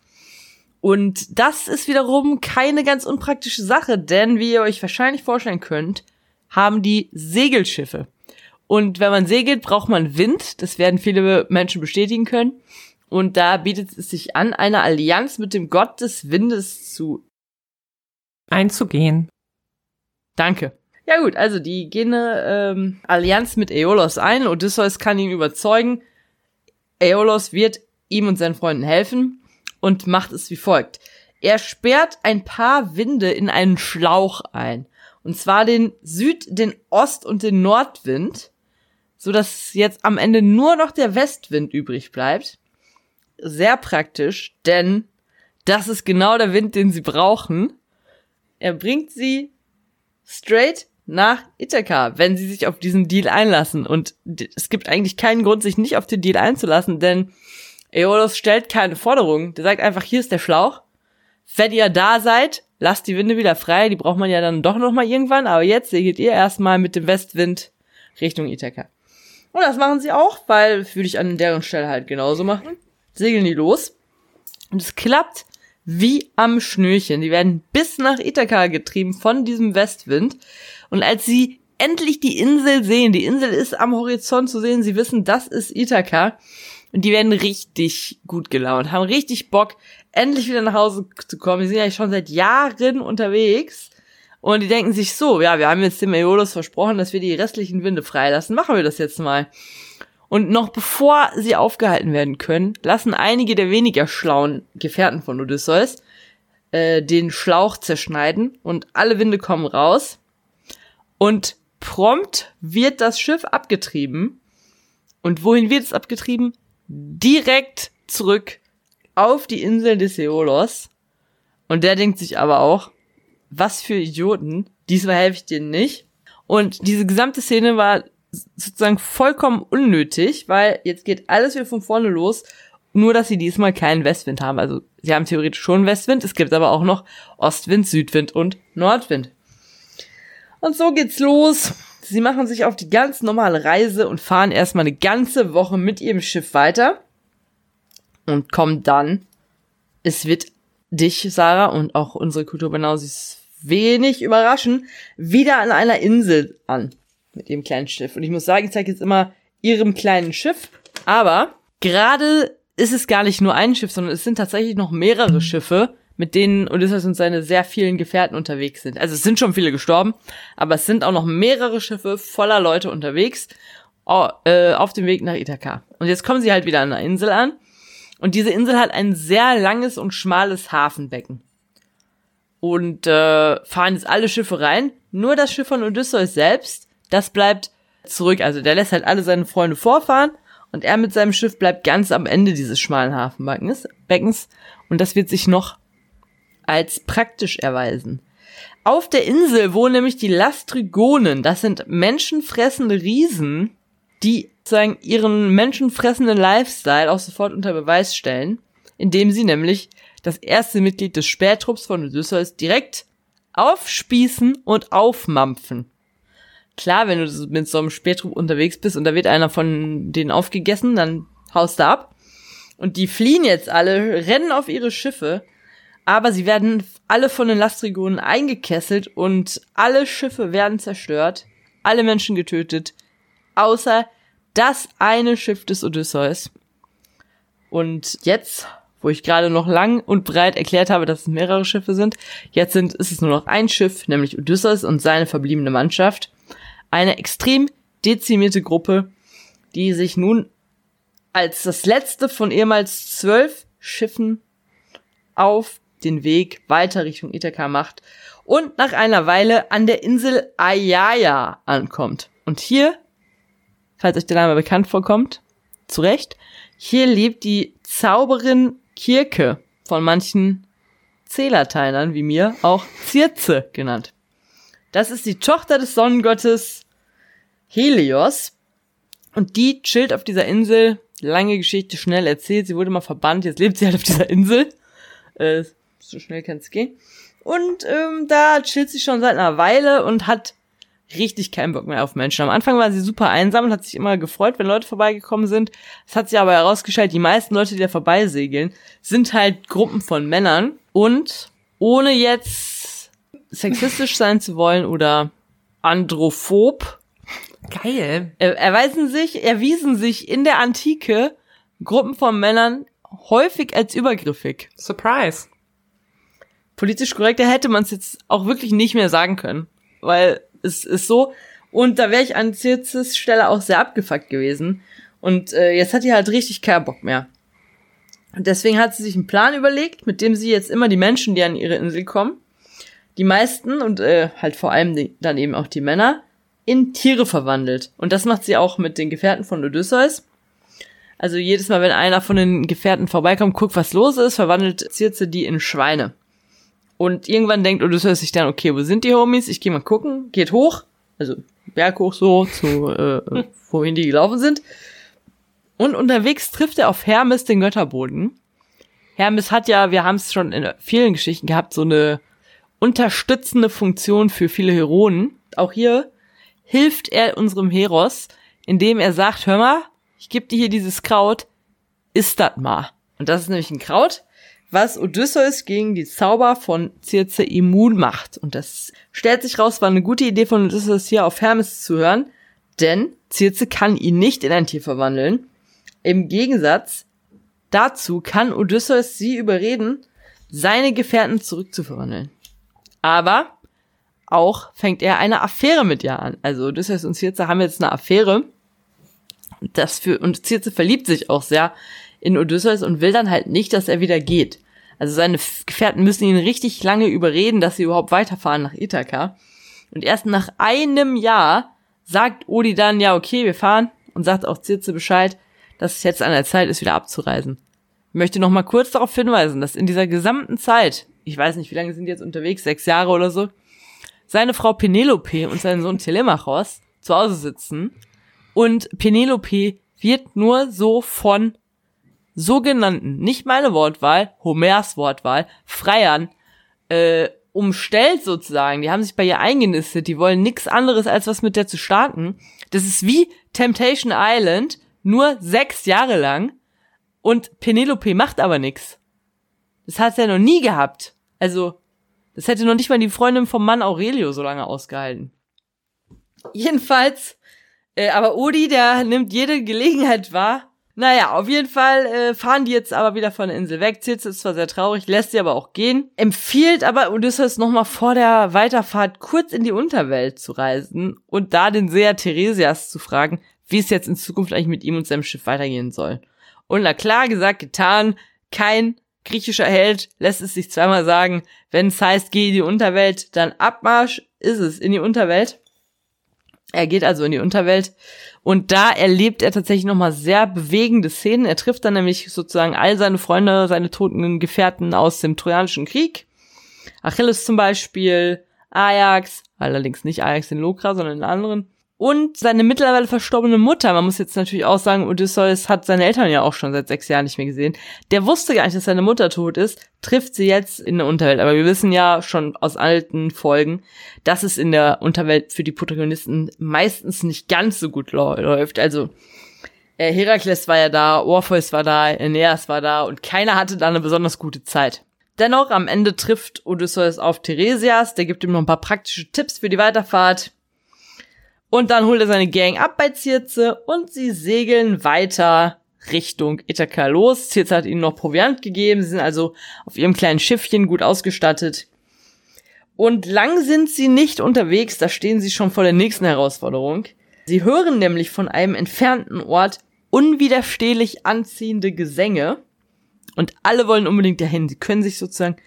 [SPEAKER 2] Und das ist wiederum keine ganz unpraktische Sache, denn wie ihr euch wahrscheinlich vorstellen könnt, haben die Segelschiffe. Und wenn man segelt, braucht man Wind. Das werden viele Menschen bestätigen können. Und da bietet es sich an, eine Allianz mit dem Gott des Windes zu.
[SPEAKER 4] Einzugehen.
[SPEAKER 2] Danke. Ja gut, also die gehen eine ähm, Allianz mit Aeolos ein. Odysseus kann ihn überzeugen. Aeolos wird ihm und seinen Freunden helfen und macht es wie folgt. Er sperrt ein paar Winde in einen Schlauch ein. Und zwar den Süd-, den Ost- und den Nordwind, so dass jetzt am Ende nur noch der Westwind übrig bleibt. Sehr praktisch, denn das ist genau der Wind, den sie brauchen. Er bringt sie straight nach Ithaka, wenn sie sich auf diesen Deal einlassen. Und es gibt eigentlich keinen Grund, sich nicht auf den Deal einzulassen, denn Aeolus stellt keine Forderung. Der sagt einfach, hier ist der Schlauch. Wenn ihr da seid, lasst die Winde wieder frei. Die braucht man ja dann doch noch mal irgendwann. Aber jetzt segelt ihr erstmal mit dem Westwind Richtung Ithaka. Und das machen sie auch, weil würde ich an deren Stelle halt genauso machen. Segeln die los. Und es klappt wie am Schnürchen. Die werden bis nach Ithaka getrieben von diesem Westwind. Und als sie endlich die Insel sehen, die Insel ist am Horizont zu sehen, sie wissen, das ist Ithaka. Und die werden richtig gut gelaunt, haben richtig Bock, endlich wieder nach Hause zu kommen. Die sind ja schon seit Jahren unterwegs. Und die denken sich so, ja, wir haben jetzt dem Aeolus versprochen, dass wir die restlichen Winde freilassen. Machen wir das jetzt mal. Und noch bevor sie aufgehalten werden können, lassen einige der weniger schlauen Gefährten von Odysseus äh, den Schlauch zerschneiden und alle Winde kommen raus. Und prompt wird das Schiff abgetrieben. Und wohin wird es abgetrieben? Direkt zurück auf die Insel des Aeolos. Und der denkt sich aber auch, was für Idioten, diesmal helfe ich denen nicht. Und diese gesamte Szene war sozusagen vollkommen unnötig, weil jetzt geht alles wieder von vorne los, nur dass sie diesmal keinen Westwind haben. Also sie haben theoretisch schon Westwind, es gibt aber auch noch Ostwind, Südwind und Nordwind. Und so geht's los. Sie machen sich auf die ganz normale Reise und fahren erstmal eine ganze Woche mit ihrem Schiff weiter und kommen dann. Es wird dich, Sarah, und auch unsere Kulturbanausis wenig überraschend wieder an einer Insel an mit ihrem kleinen Schiff. Und ich muss sagen, ich zeige jetzt immer ihrem kleinen Schiff. Aber gerade ist es gar nicht nur ein Schiff, sondern es sind tatsächlich noch mehrere Schiffe, mit denen Odysseus und seine sehr vielen Gefährten unterwegs sind. Also es sind schon viele gestorben, aber es sind auch noch mehrere Schiffe voller Leute unterwegs äh, auf dem Weg nach Ithaka. Und jetzt kommen sie halt wieder an einer Insel an. Und diese Insel hat ein sehr langes und schmales Hafenbecken. Und äh, fahren jetzt alle Schiffe rein. Nur das Schiff von Odysseus selbst, das bleibt zurück. Also der lässt halt alle seine Freunde vorfahren und er mit seinem Schiff bleibt ganz am Ende dieses schmalen Hafenbeckens. Beckens, und das wird sich noch als praktisch erweisen. Auf der Insel wohnen nämlich die Lastrigonen. Das sind menschenfressende Riesen, die sozusagen ihren menschenfressenden Lifestyle auch sofort unter Beweis stellen, indem sie nämlich das erste Mitglied des Spähtrupps von Odysseus direkt aufspießen und aufmampfen. Klar, wenn du mit so einem Spähtrupp unterwegs bist und da wird einer von denen aufgegessen, dann haust du ab. Und die fliehen jetzt alle, rennen auf ihre Schiffe, aber sie werden alle von den Lastrigonen eingekesselt und alle Schiffe werden zerstört, alle Menschen getötet, außer das eine Schiff des Odysseus. Und jetzt, wo ich gerade noch lang und breit erklärt habe, dass es mehrere Schiffe sind, jetzt sind, ist es nur noch ein Schiff, nämlich Odysseus und seine verbliebene Mannschaft. Eine extrem dezimierte Gruppe, die sich nun als das letzte von ehemals zwölf Schiffen auf den Weg weiter Richtung Ithaka macht und nach einer Weile an der Insel Ayaya ankommt. Und hier falls euch der Name bekannt vorkommt, zu Recht. Hier lebt die Zauberin Kirke, von manchen Zählerteilern wie mir auch Zirze genannt. Das ist die Tochter des Sonnengottes Helios und die chillt auf dieser Insel. Lange Geschichte schnell erzählt. Sie wurde mal verbannt, jetzt lebt sie halt auf dieser Insel. Äh, so schnell kann es gehen. Und ähm, da chillt sie schon seit einer Weile und hat richtig keinen Bock mehr auf Menschen. Am Anfang war sie super einsam und hat sich immer gefreut, wenn Leute vorbeigekommen sind. Es hat sich aber herausgestellt, die meisten Leute, die da vorbeisegeln, sind halt Gruppen von Männern und ohne jetzt sexistisch sein zu wollen oder androphob.
[SPEAKER 4] Geil.
[SPEAKER 2] Erweisen sich, erwiesen sich in der Antike Gruppen von Männern häufig als übergriffig.
[SPEAKER 4] Surprise.
[SPEAKER 2] Politisch korrekter hätte man es jetzt auch wirklich nicht mehr sagen können, weil ist, ist so. Und da wäre ich an Zirzes Stelle auch sehr abgefuckt gewesen. Und äh, jetzt hat die halt richtig keinen Bock mehr. Und deswegen hat sie sich einen Plan überlegt, mit dem sie jetzt immer die Menschen, die an ihre Insel kommen, die meisten und äh, halt vor allem die, dann eben auch die Männer, in Tiere verwandelt. Und das macht sie auch mit den Gefährten von Odysseus. Also jedes Mal, wenn einer von den Gefährten vorbeikommt, guckt, was los ist, verwandelt Circe die in Schweine. Und irgendwann denkt Odysseus sich dann, okay, wo sind die Homies? Ich gehe mal gucken. Geht hoch, also Berg hoch so, zu äh, wohin die gelaufen sind. Und unterwegs trifft er auf Hermes, den Götterboden. Hermes hat ja, wir haben es schon in vielen Geschichten gehabt, so eine unterstützende Funktion für viele Heroen. Auch hier hilft er unserem Heros, indem er sagt, hör mal, ich gebe dir hier dieses Kraut, isst das mal. Und das ist nämlich ein Kraut, was Odysseus gegen die Zauber von Circe immun macht. Und das stellt sich raus, war eine gute Idee von Odysseus hier auf Hermes zu hören, denn Circe kann ihn nicht in ein Tier verwandeln. Im Gegensatz dazu kann Odysseus sie überreden, seine Gefährten zurückzuverwandeln. Aber auch fängt er eine Affäre mit ihr an. Also Odysseus und Circe haben jetzt eine Affäre. Das für, und Circe verliebt sich auch sehr in Odysseus und will dann halt nicht, dass er wieder geht. Also seine Gefährten müssen ihn richtig lange überreden, dass sie überhaupt weiterfahren nach Ithaka. Und erst nach einem Jahr sagt Odi dann, ja, okay, wir fahren und sagt auch Circe Bescheid, dass es jetzt an der Zeit ist, wieder abzureisen. Ich möchte noch mal kurz darauf hinweisen, dass in dieser gesamten Zeit, ich weiß nicht, wie lange sind die jetzt unterwegs, sechs Jahre oder so, seine Frau Penelope und sein Sohn Telemachos zu Hause sitzen und Penelope wird nur so von sogenannten, nicht meine Wortwahl, Homers Wortwahl, Freiern, äh, umstellt sozusagen. Die haben sich bei ihr eingenistet, die wollen nichts anderes, als was mit der zu starten. Das ist wie Temptation Island, nur sechs Jahre lang. Und Penelope macht aber nichts. Das hat sie ja noch nie gehabt. Also, Das hätte noch nicht mal die Freundin vom Mann Aurelio so lange ausgehalten. Jedenfalls, äh, aber Odi, der nimmt jede Gelegenheit wahr. Naja, auf jeden Fall äh, fahren die jetzt aber wieder von der Insel weg. Circe ist zwar sehr traurig, lässt sie aber auch gehen. Empfiehlt aber Odysseus nochmal vor der Weiterfahrt kurz in die Unterwelt zu reisen und da den Seher Theresias zu fragen, wie es jetzt in Zukunft eigentlich mit ihm und seinem Schiff weitergehen soll. Und na klar gesagt, getan, kein griechischer Held lässt es sich zweimal sagen, wenn es heißt, geh in die Unterwelt, dann Abmarsch ist es in die Unterwelt. Er geht also in die Unterwelt und da erlebt er tatsächlich nochmal sehr bewegende Szenen. Er trifft dann nämlich sozusagen all seine Freunde, seine toten Gefährten aus dem Trojanischen Krieg. Achilles zum Beispiel, Ajax, allerdings nicht Ajax in Lokra, sondern in anderen und seine mittlerweile verstorbene Mutter. Man muss jetzt natürlich auch sagen, Odysseus hat seine Eltern ja auch schon seit sechs Jahren nicht mehr gesehen. Der wusste gar nicht, dass seine Mutter tot ist, trifft sie jetzt in der Unterwelt. Aber wir wissen ja schon aus alten Folgen, dass es in der Unterwelt für die Protagonisten meistens nicht ganz so gut läuft. Also äh, Herakles war ja da, Orpheus war da, Aeneas war da und keiner hatte da eine besonders gute Zeit. Dennoch, am Ende trifft Odysseus auf Theresias, der gibt ihm noch ein paar praktische Tipps für die Weiterfahrt und dann holt er seine Gang ab bei Zirze und sie segeln weiter Richtung Ithaka los. Zirze hat ihnen noch Proviant gegeben. Sie sind also auf ihrem kleinen Schiffchen gut ausgestattet. Und lang sind sie nicht unterwegs, da stehen sie schon vor der nächsten Herausforderung. Sie hören nämlich von einem entfernten Ort unwiderstehlich anziehende Gesänge. Und alle wollen unbedingt dahin. Sie können sich sozusagen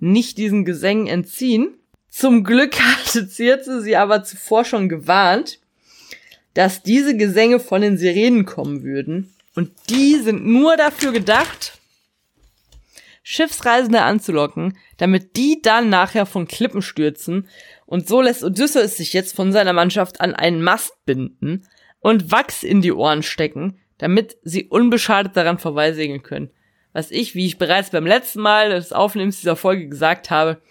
[SPEAKER 2] nicht diesen Gesängen entziehen. Zum Glück hatte Circe sie aber zuvor schon gewarnt, dass diese Gesänge von den Sirenen kommen würden. Und die sind nur dafür gedacht, Schiffsreisende anzulocken, damit die dann nachher von Klippen stürzen. Und so lässt Odysseus sich jetzt von seiner Mannschaft an einen Mast binden und Wachs in die Ohren stecken, damit sie unbeschadet daran vorbeisegeln können. Was ich, wie ich bereits beim letzten Mal des Aufnehmens dieser Folge gesagt habe,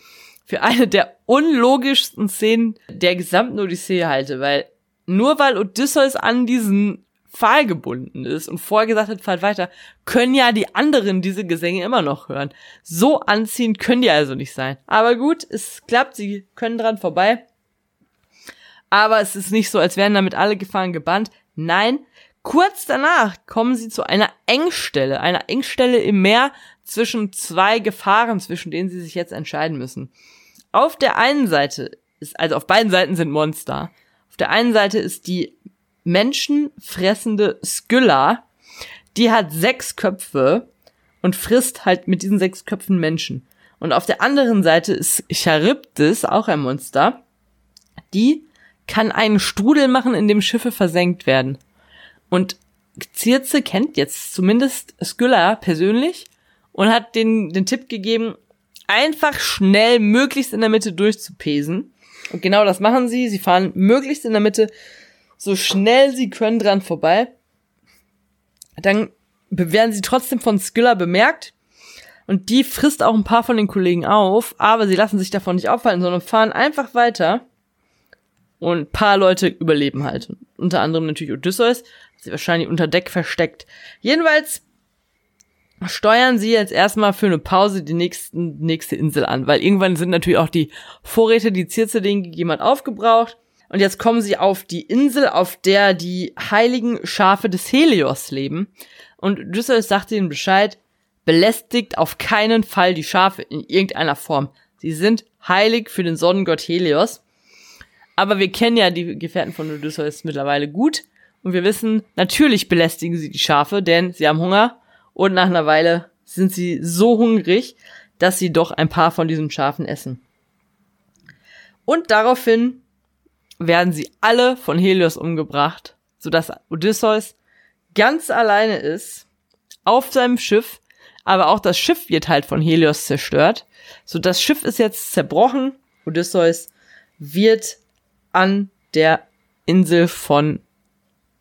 [SPEAKER 2] für eine der unlogischsten Szenen der gesamten Odyssee halte, weil nur weil Odysseus an diesen Pfahl gebunden ist und vorher gesagt hat, fahrt weiter, können ja die anderen diese Gesänge immer noch hören. So anziehend können die also nicht sein. Aber gut, es klappt, sie können dran vorbei. Aber es ist nicht so, als wären damit alle Gefahren gebannt. Nein, kurz danach kommen sie zu einer Engstelle, einer Engstelle im Meer zwischen zwei Gefahren, zwischen denen sie sich jetzt entscheiden müssen. Auf der einen Seite ist, also auf beiden Seiten sind Monster. Auf der einen Seite ist die menschenfressende Skylla, die hat sechs Köpfe und frisst halt mit diesen sechs Köpfen Menschen. Und auf der anderen Seite ist Charybdis, auch ein Monster, die kann einen Strudel machen, in dem Schiffe versenkt werden. Und Circe kennt jetzt zumindest Skylla persönlich und hat den, den Tipp gegeben, einfach schnell möglichst in der Mitte durchzupesen. Und genau das machen sie. Sie fahren möglichst in der Mitte so schnell sie können dran vorbei. Dann werden sie trotzdem von Skiller bemerkt. Und die frisst auch ein paar von den Kollegen auf, aber sie lassen sich davon nicht aufhalten, sondern fahren einfach weiter. Und ein paar Leute überleben halt. Unter anderem natürlich Odysseus, sie wahrscheinlich unter Deck versteckt. Jedenfalls steuern sie jetzt erstmal für eine Pause die nächsten, nächste Insel an, weil irgendwann sind natürlich auch die Vorräte, die denen gegeben hat, aufgebraucht. Und jetzt kommen sie auf die Insel, auf der die heiligen Schafe des Helios leben. Und Odysseus sagt ihnen Bescheid, belästigt auf keinen Fall die Schafe in irgendeiner Form. Sie sind heilig für den Sonnengott Helios. Aber wir kennen ja die Gefährten von Odysseus mittlerweile gut. Und wir wissen, natürlich belästigen sie die Schafe, denn sie haben Hunger und nach einer Weile sind sie so hungrig, dass sie doch ein paar von diesen Schafen essen. Und daraufhin werden sie alle von Helios umgebracht, sodass Odysseus ganz alleine ist auf seinem Schiff, aber auch das Schiff wird halt von Helios zerstört. So das Schiff ist jetzt zerbrochen. Odysseus wird an der Insel von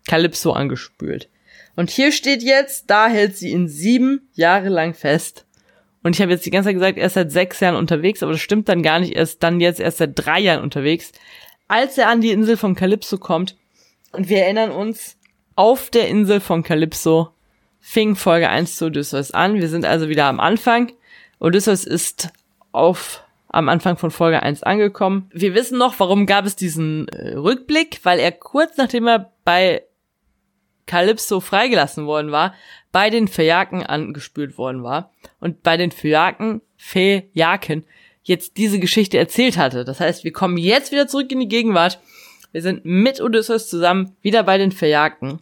[SPEAKER 2] Kalypso angespült. Und hier steht jetzt, da hält sie ihn sieben Jahre lang fest. Und ich habe jetzt die ganze Zeit gesagt, er ist seit sechs Jahren unterwegs, aber das stimmt dann gar nicht. Er ist dann jetzt erst seit drei Jahren unterwegs, als er an die Insel von Calypso kommt. Und wir erinnern uns, auf der Insel von Calypso fing Folge 1 zu Odysseus an. Wir sind also wieder am Anfang. Odysseus ist auf am Anfang von Folge 1 angekommen. Wir wissen noch, warum gab es diesen äh, Rückblick, weil er kurz nachdem er bei Calypso freigelassen worden war, bei den Phäaken angespült worden war und bei den Phäaken, Phäaken jetzt diese Geschichte erzählt hatte. Das heißt, wir kommen jetzt wieder zurück in die Gegenwart. Wir sind mit Odysseus zusammen wieder bei den Phäaken.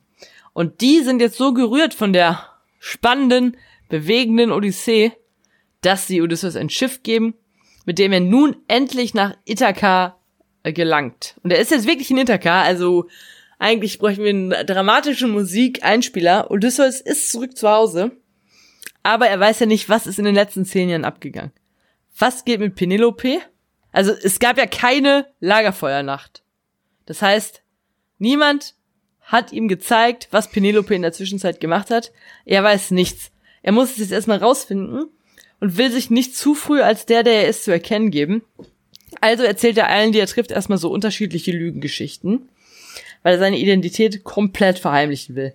[SPEAKER 2] Und die sind jetzt so gerührt von der spannenden, bewegenden Odyssee, dass sie Odysseus ein Schiff geben, mit dem er nun endlich nach Ithaka äh, gelangt. Und er ist jetzt wirklich in Ithaka, also eigentlich bräuchten wir einen dramatischen Musikeinspieler. Odysseus ist zurück zu Hause, aber er weiß ja nicht, was ist in den letzten zehn Jahren abgegangen. Was geht mit Penelope? Also es gab ja keine Lagerfeuernacht. Das heißt, niemand hat ihm gezeigt, was Penelope in der Zwischenzeit gemacht hat. Er weiß nichts. Er muss es jetzt erstmal rausfinden und will sich nicht zu früh als der, der er ist, zu erkennen geben. Also erzählt er allen, die er trifft, erstmal so unterschiedliche Lügengeschichten, weil er seine Identität komplett verheimlichen will.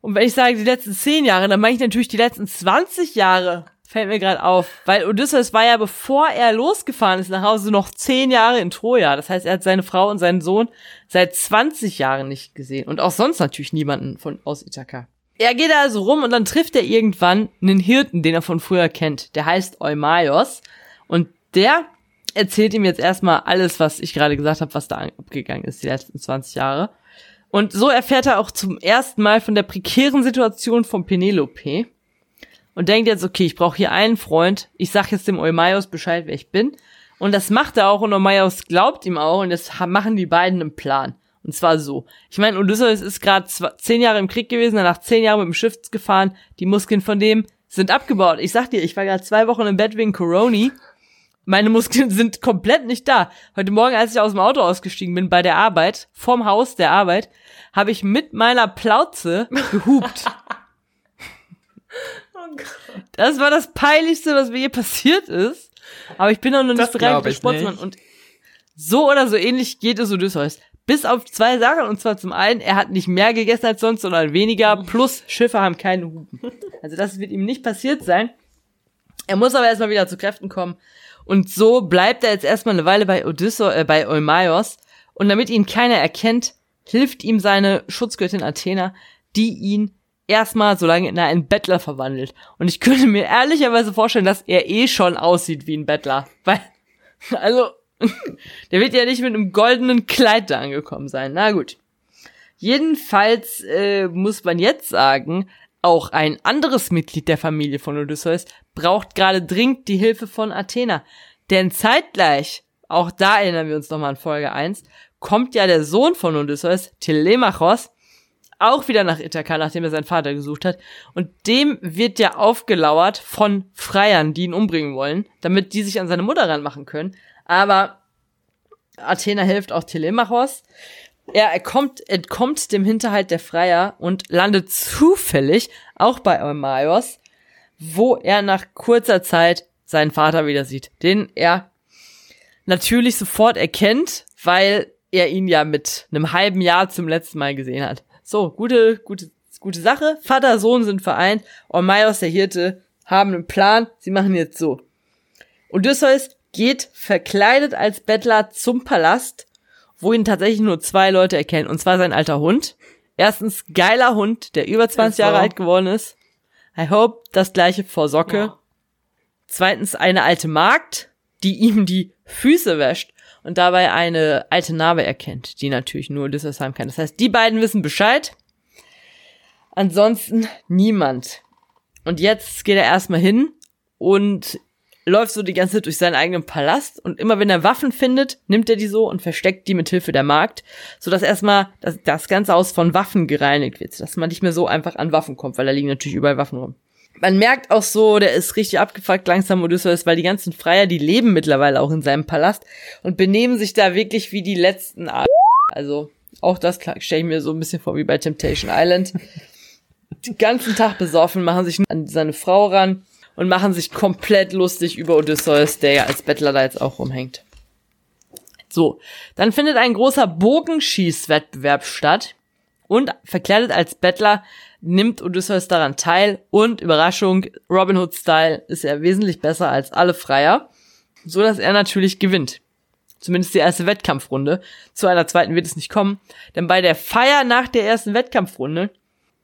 [SPEAKER 2] Und wenn ich sage die letzten zehn Jahre, dann meine ich natürlich die letzten 20 Jahre Fällt mir gerade auf. Weil Odysseus war ja, bevor er losgefahren ist nach Hause, noch zehn Jahre in Troja. Das heißt, er hat seine Frau und seinen Sohn seit 20 Jahren nicht gesehen. Und auch sonst natürlich niemanden von aus Ithaka. Er geht also rum und dann trifft er irgendwann einen Hirten, den er von früher kennt. Der heißt Eumaios. Und der erzählt ihm jetzt erstmal alles, was ich gerade gesagt habe, was da abgegangen ist die letzten 20 Jahre. Und so erfährt er auch zum ersten Mal von der prekären Situation von Penelope und denkt jetzt, okay, ich brauche hier einen Freund. Ich sag jetzt dem Eumaios Bescheid, wer ich bin. Und das macht er auch und Eumaios glaubt ihm auch und das machen die beiden einen Plan. Und zwar so. Ich meine, Odysseus ist gerade zehn Jahre im Krieg gewesen, danach zehn Jahre mit dem Schiff gefahren. Die Muskeln von dem sind abgebaut. Ich sag dir, ich war gerade zwei Wochen im Bett wegen Corona. Meine Muskeln sind komplett nicht da. Heute Morgen, als ich aus dem Auto ausgestiegen bin bei der Arbeit, vorm Haus der Arbeit, habe ich mit meiner Plauze gehupt. Das war das Peinlichste, was mir je passiert ist. Aber ich bin auch noch nicht bereit für Sportsmann. Und so oder so ähnlich geht es Odysseus. Bis auf zwei Sachen. Und zwar zum einen, er hat nicht mehr gegessen als sonst, sondern weniger. Plus Schiffe haben keine Hupen. Also das wird ihm nicht passiert sein. Er muss aber erstmal wieder zu Kräften kommen. Und so bleibt er jetzt erstmal eine Weile bei Odysseus, äh, bei Eumaios. Und damit ihn keiner erkennt, hilft ihm seine Schutzgöttin Athena, die ihn erstmal so lange in einen Bettler verwandelt. Und ich könnte mir ehrlicherweise vorstellen, dass er eh schon aussieht wie ein Bettler. Weil, also, der wird ja nicht mit einem goldenen Kleid da angekommen sein. Na gut. Jedenfalls äh, muss man jetzt sagen, auch ein anderes Mitglied der Familie von Odysseus braucht gerade dringend die Hilfe von Athena. Denn zeitgleich, auch da erinnern wir uns nochmal an Folge 1, kommt ja der Sohn von Odysseus, Telemachos, auch wieder nach Ithaka, nachdem er seinen Vater gesucht hat. Und dem wird ja aufgelauert von Freiern, die ihn umbringen wollen, damit die sich an seine Mutter ranmachen können. Aber Athena hilft auch Telemachos. Er entkommt, entkommt dem Hinterhalt der Freier und landet zufällig auch bei Eumaios, wo er nach kurzer Zeit seinen Vater wieder sieht, den er natürlich sofort erkennt, weil er ihn ja mit einem halben Jahr zum letzten Mal gesehen hat. So, gute, gute, gute Sache. Vater, Sohn sind vereint. Ormaios, der Hirte, haben einen Plan. Sie machen jetzt so. Odysseus geht verkleidet als Bettler zum Palast, wo ihn tatsächlich nur zwei Leute erkennen. Und zwar sein alter Hund. Erstens, geiler Hund, der über 20 Jahre alt geworden ist. I hope, das gleiche vor Socke. Ja. Zweitens, eine alte Magd, die ihm die Füße wäscht und dabei eine alte Narbe erkennt, die natürlich nur haben kann. Das heißt, die beiden wissen Bescheid. Ansonsten niemand. Und jetzt geht er erstmal hin und läuft so die ganze Zeit durch seinen eigenen Palast und immer wenn er Waffen findet, nimmt er die so und versteckt die mit Hilfe der Magd, sodass erstmal das, das ganze Haus von Waffen gereinigt wird, dass man nicht mehr so einfach an Waffen kommt, weil da liegen natürlich überall Waffen rum man merkt auch so, der ist richtig abgefuckt langsam Odysseus, weil die ganzen Freier, die leben mittlerweile auch in seinem Palast und benehmen sich da wirklich wie die letzten Ar Also, auch das stelle ich mir so ein bisschen vor wie bei Temptation Island. Den ganzen Tag besoffen, machen sich an seine Frau ran und machen sich komplett lustig über Odysseus, der ja als Bettler da jetzt auch rumhängt. So, dann findet ein großer Bogenschießwettbewerb statt und verkleidet als Bettler nimmt Odysseus daran teil und Überraschung, Robin Hood Style ist er wesentlich besser als alle Freier. so dass er natürlich gewinnt. Zumindest die erste Wettkampfrunde. Zu einer zweiten wird es nicht kommen, denn bei der Feier nach der ersten Wettkampfrunde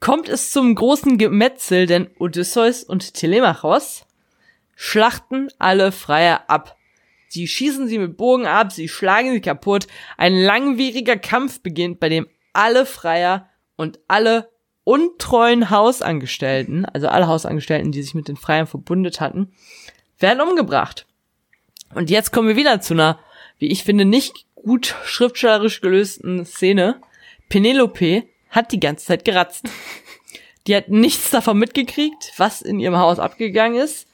[SPEAKER 2] kommt es zum großen Gemetzel, denn Odysseus und Telemachos schlachten alle Freier ab. Sie schießen sie mit Bogen ab, sie schlagen sie kaputt. Ein langwieriger Kampf beginnt, bei dem alle Freier und alle untreuen Hausangestellten, also alle Hausangestellten, die sich mit den Freiern verbundet hatten, werden umgebracht. Und jetzt kommen wir wieder zu einer, wie ich finde, nicht gut schriftstellerisch gelösten Szene. Penelope hat die ganze Zeit geratzt. Die hat nichts davon mitgekriegt, was in ihrem Haus abgegangen ist.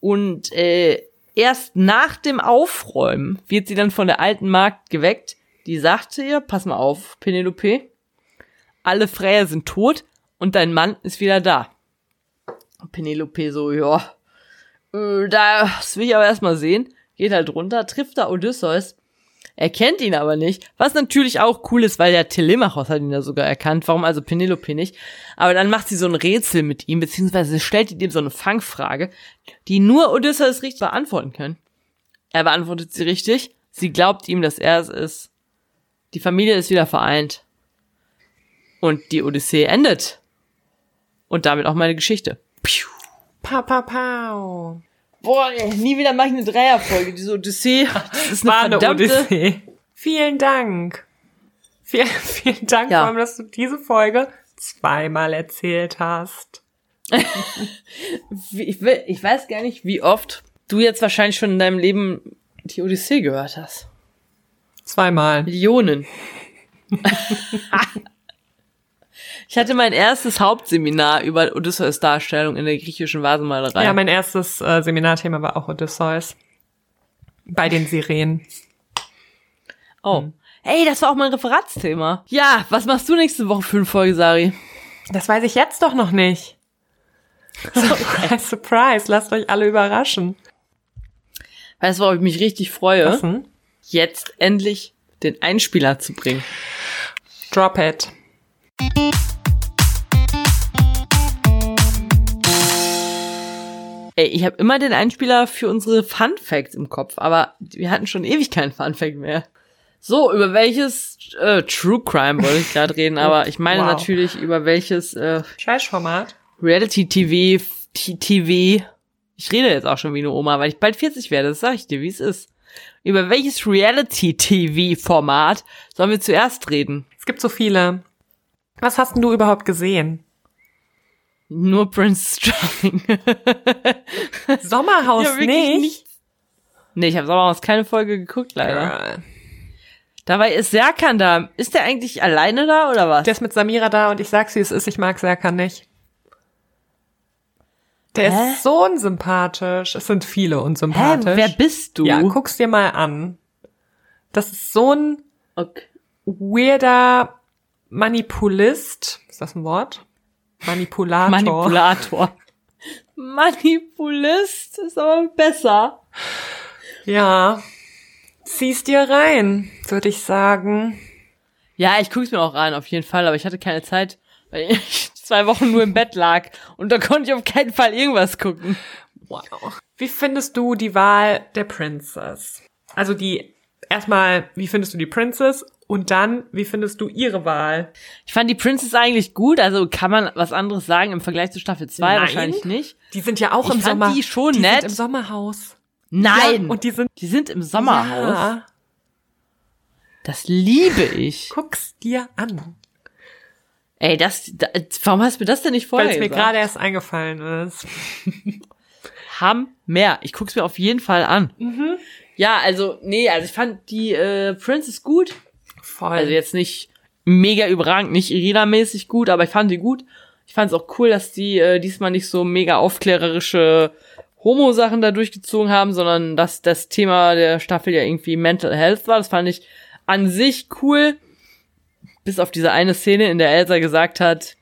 [SPEAKER 2] Und äh, erst nach dem Aufräumen wird sie dann von der alten Magd geweckt. Die sagte ihr, pass mal auf, Penelope, alle Freier sind tot und dein Mann ist wieder da. Penelope so, ja, äh, das will ich aber erstmal sehen. Geht halt runter, trifft da Odysseus. Er kennt ihn aber nicht, was natürlich auch cool ist, weil der Telemachos hat ihn ja sogar erkannt. Warum also Penelope nicht? Aber dann macht sie so ein Rätsel mit ihm, beziehungsweise stellt ihm so eine Fangfrage, die nur Odysseus richtig beantworten kann. Er beantwortet sie richtig. Sie glaubt ihm, dass er es ist. Die Familie ist wieder vereint. Und die Odyssee endet. Und damit auch meine Geschichte. Piu.
[SPEAKER 4] Pa, pa, pau.
[SPEAKER 2] Boah, ey, nie wieder mache ich eine Dreierfolge. Diese Odyssee, das ist eine
[SPEAKER 4] War eine
[SPEAKER 2] verdammte...
[SPEAKER 4] Odyssee. Vielen Dank. Vielen, vielen Dank,
[SPEAKER 2] Ja.
[SPEAKER 4] allem, dass du diese Folge zweimal erzählt hast.
[SPEAKER 2] Ich, will, ich weiß gar nicht, wie oft du jetzt wahrscheinlich schon in deinem Leben die Odyssee gehört hast.
[SPEAKER 4] Zweimal.
[SPEAKER 2] Millionen. ich hatte mein erstes Hauptseminar über Odysseus Darstellung in der griechischen Vasenmalerei.
[SPEAKER 4] Ja, mein erstes äh, Seminarthema war auch Odysseus. Bei den Sirenen.
[SPEAKER 2] oh. Ey, das war auch mein Referatsthema. Ja, was machst du nächste Woche für eine Folge, Sari?
[SPEAKER 4] Das weiß ich jetzt doch noch nicht. Surprise, surprise. Lasst euch alle überraschen.
[SPEAKER 2] Weißt du, worauf ich mich richtig freue?
[SPEAKER 4] Was denn?
[SPEAKER 2] Jetzt endlich den Einspieler zu bringen.
[SPEAKER 4] Drop it.
[SPEAKER 2] Ey, ich habe immer den Einspieler für unsere Fun Facts im Kopf, aber wir hatten schon ewig keinen Fun Fact mehr. So, über welches äh, True Crime wollte ich gerade reden, aber ich meine
[SPEAKER 4] Wow.
[SPEAKER 2] natürlich über welches äh,
[SPEAKER 4] Trash-Format.
[SPEAKER 2] Reality TV, T- TV. Ich rede jetzt auch schon wie eine Oma, weil ich bald 40 werde, das sag ich dir, wie es ist. Über welches Reality TV Format sollen wir zuerst reden?
[SPEAKER 4] Es gibt so viele. Was hast denn du überhaupt gesehen?
[SPEAKER 2] Nur Prince Charming.
[SPEAKER 4] Sommerhaus
[SPEAKER 2] Ja, wirklich
[SPEAKER 4] nicht?
[SPEAKER 2] nichts. Nee, ich habe Sommerhaus keine Folge geguckt, leider.
[SPEAKER 4] Girl.
[SPEAKER 2] Dabei ist Serkan da. Ist der eigentlich alleine da oder was?
[SPEAKER 4] Der ist mit Samira da und ich sag's wie es ist, ich mag Serkan nicht. Der
[SPEAKER 2] Hä?
[SPEAKER 4] ist so unsympathisch. Es sind viele
[SPEAKER 2] Hä,
[SPEAKER 4] unsympathisch.
[SPEAKER 2] wer bist du?
[SPEAKER 4] Ja, guck's dir mal an. Das ist so ein
[SPEAKER 2] okay.
[SPEAKER 4] weirder Manipulist. Ist das ein Wort? Manipulator.
[SPEAKER 2] Manipulator. Manipulist ist aber besser.
[SPEAKER 4] Ja. Zieh's dir rein, würde ich sagen.
[SPEAKER 2] Ja, ich guck's mir auch an, auf jeden Fall, aber ich hatte keine Zeit, weil ich zwei Wochen nur im Bett lag und da konnte ich auf keinen Fall irgendwas gucken.
[SPEAKER 4] Wow. Wie findest du die Wahl der Princess? Also die, erstmal, wie findest du die Princess? Und dann, wie findest du ihre Wahl?
[SPEAKER 2] Ich fand die Princess eigentlich gut, also kann man was anderes sagen im Vergleich zu Staffel 2
[SPEAKER 4] Nein.
[SPEAKER 2] wahrscheinlich nicht.
[SPEAKER 4] Die sind ja auch
[SPEAKER 2] Ich
[SPEAKER 4] im
[SPEAKER 2] fand
[SPEAKER 4] Sommer.
[SPEAKER 2] die schon
[SPEAKER 4] die
[SPEAKER 2] nett.
[SPEAKER 4] Sind im Sommerhaus.
[SPEAKER 2] Nein!
[SPEAKER 4] Ja, und die sind
[SPEAKER 2] die sind im Sommerhaus.
[SPEAKER 4] Ja,
[SPEAKER 2] Das liebe ich.
[SPEAKER 4] guck's dir an.
[SPEAKER 2] Ey, das, da, warum hast du mir das denn nicht vorher
[SPEAKER 4] Weil es mir gerade erst eingefallen ist.
[SPEAKER 2] Ham mehr. Ich guck's mir auf jeden Fall an.
[SPEAKER 4] Mhm.
[SPEAKER 2] Ja, also, nee, also ich fand die äh, Princess gut.
[SPEAKER 4] Voll.
[SPEAKER 2] Also jetzt nicht mega überragend, nicht Irina-mäßig gut, aber ich fand die gut. Ich fand es auch cool, dass die äh, diesmal nicht so mega aufklärerische Homo-Sachen da durchgezogen haben, sondern dass das Thema der Staffel ja irgendwie Mental Health war. Das fand ich an sich cool. Bis auf diese eine Szene, in der Elsa gesagt hat,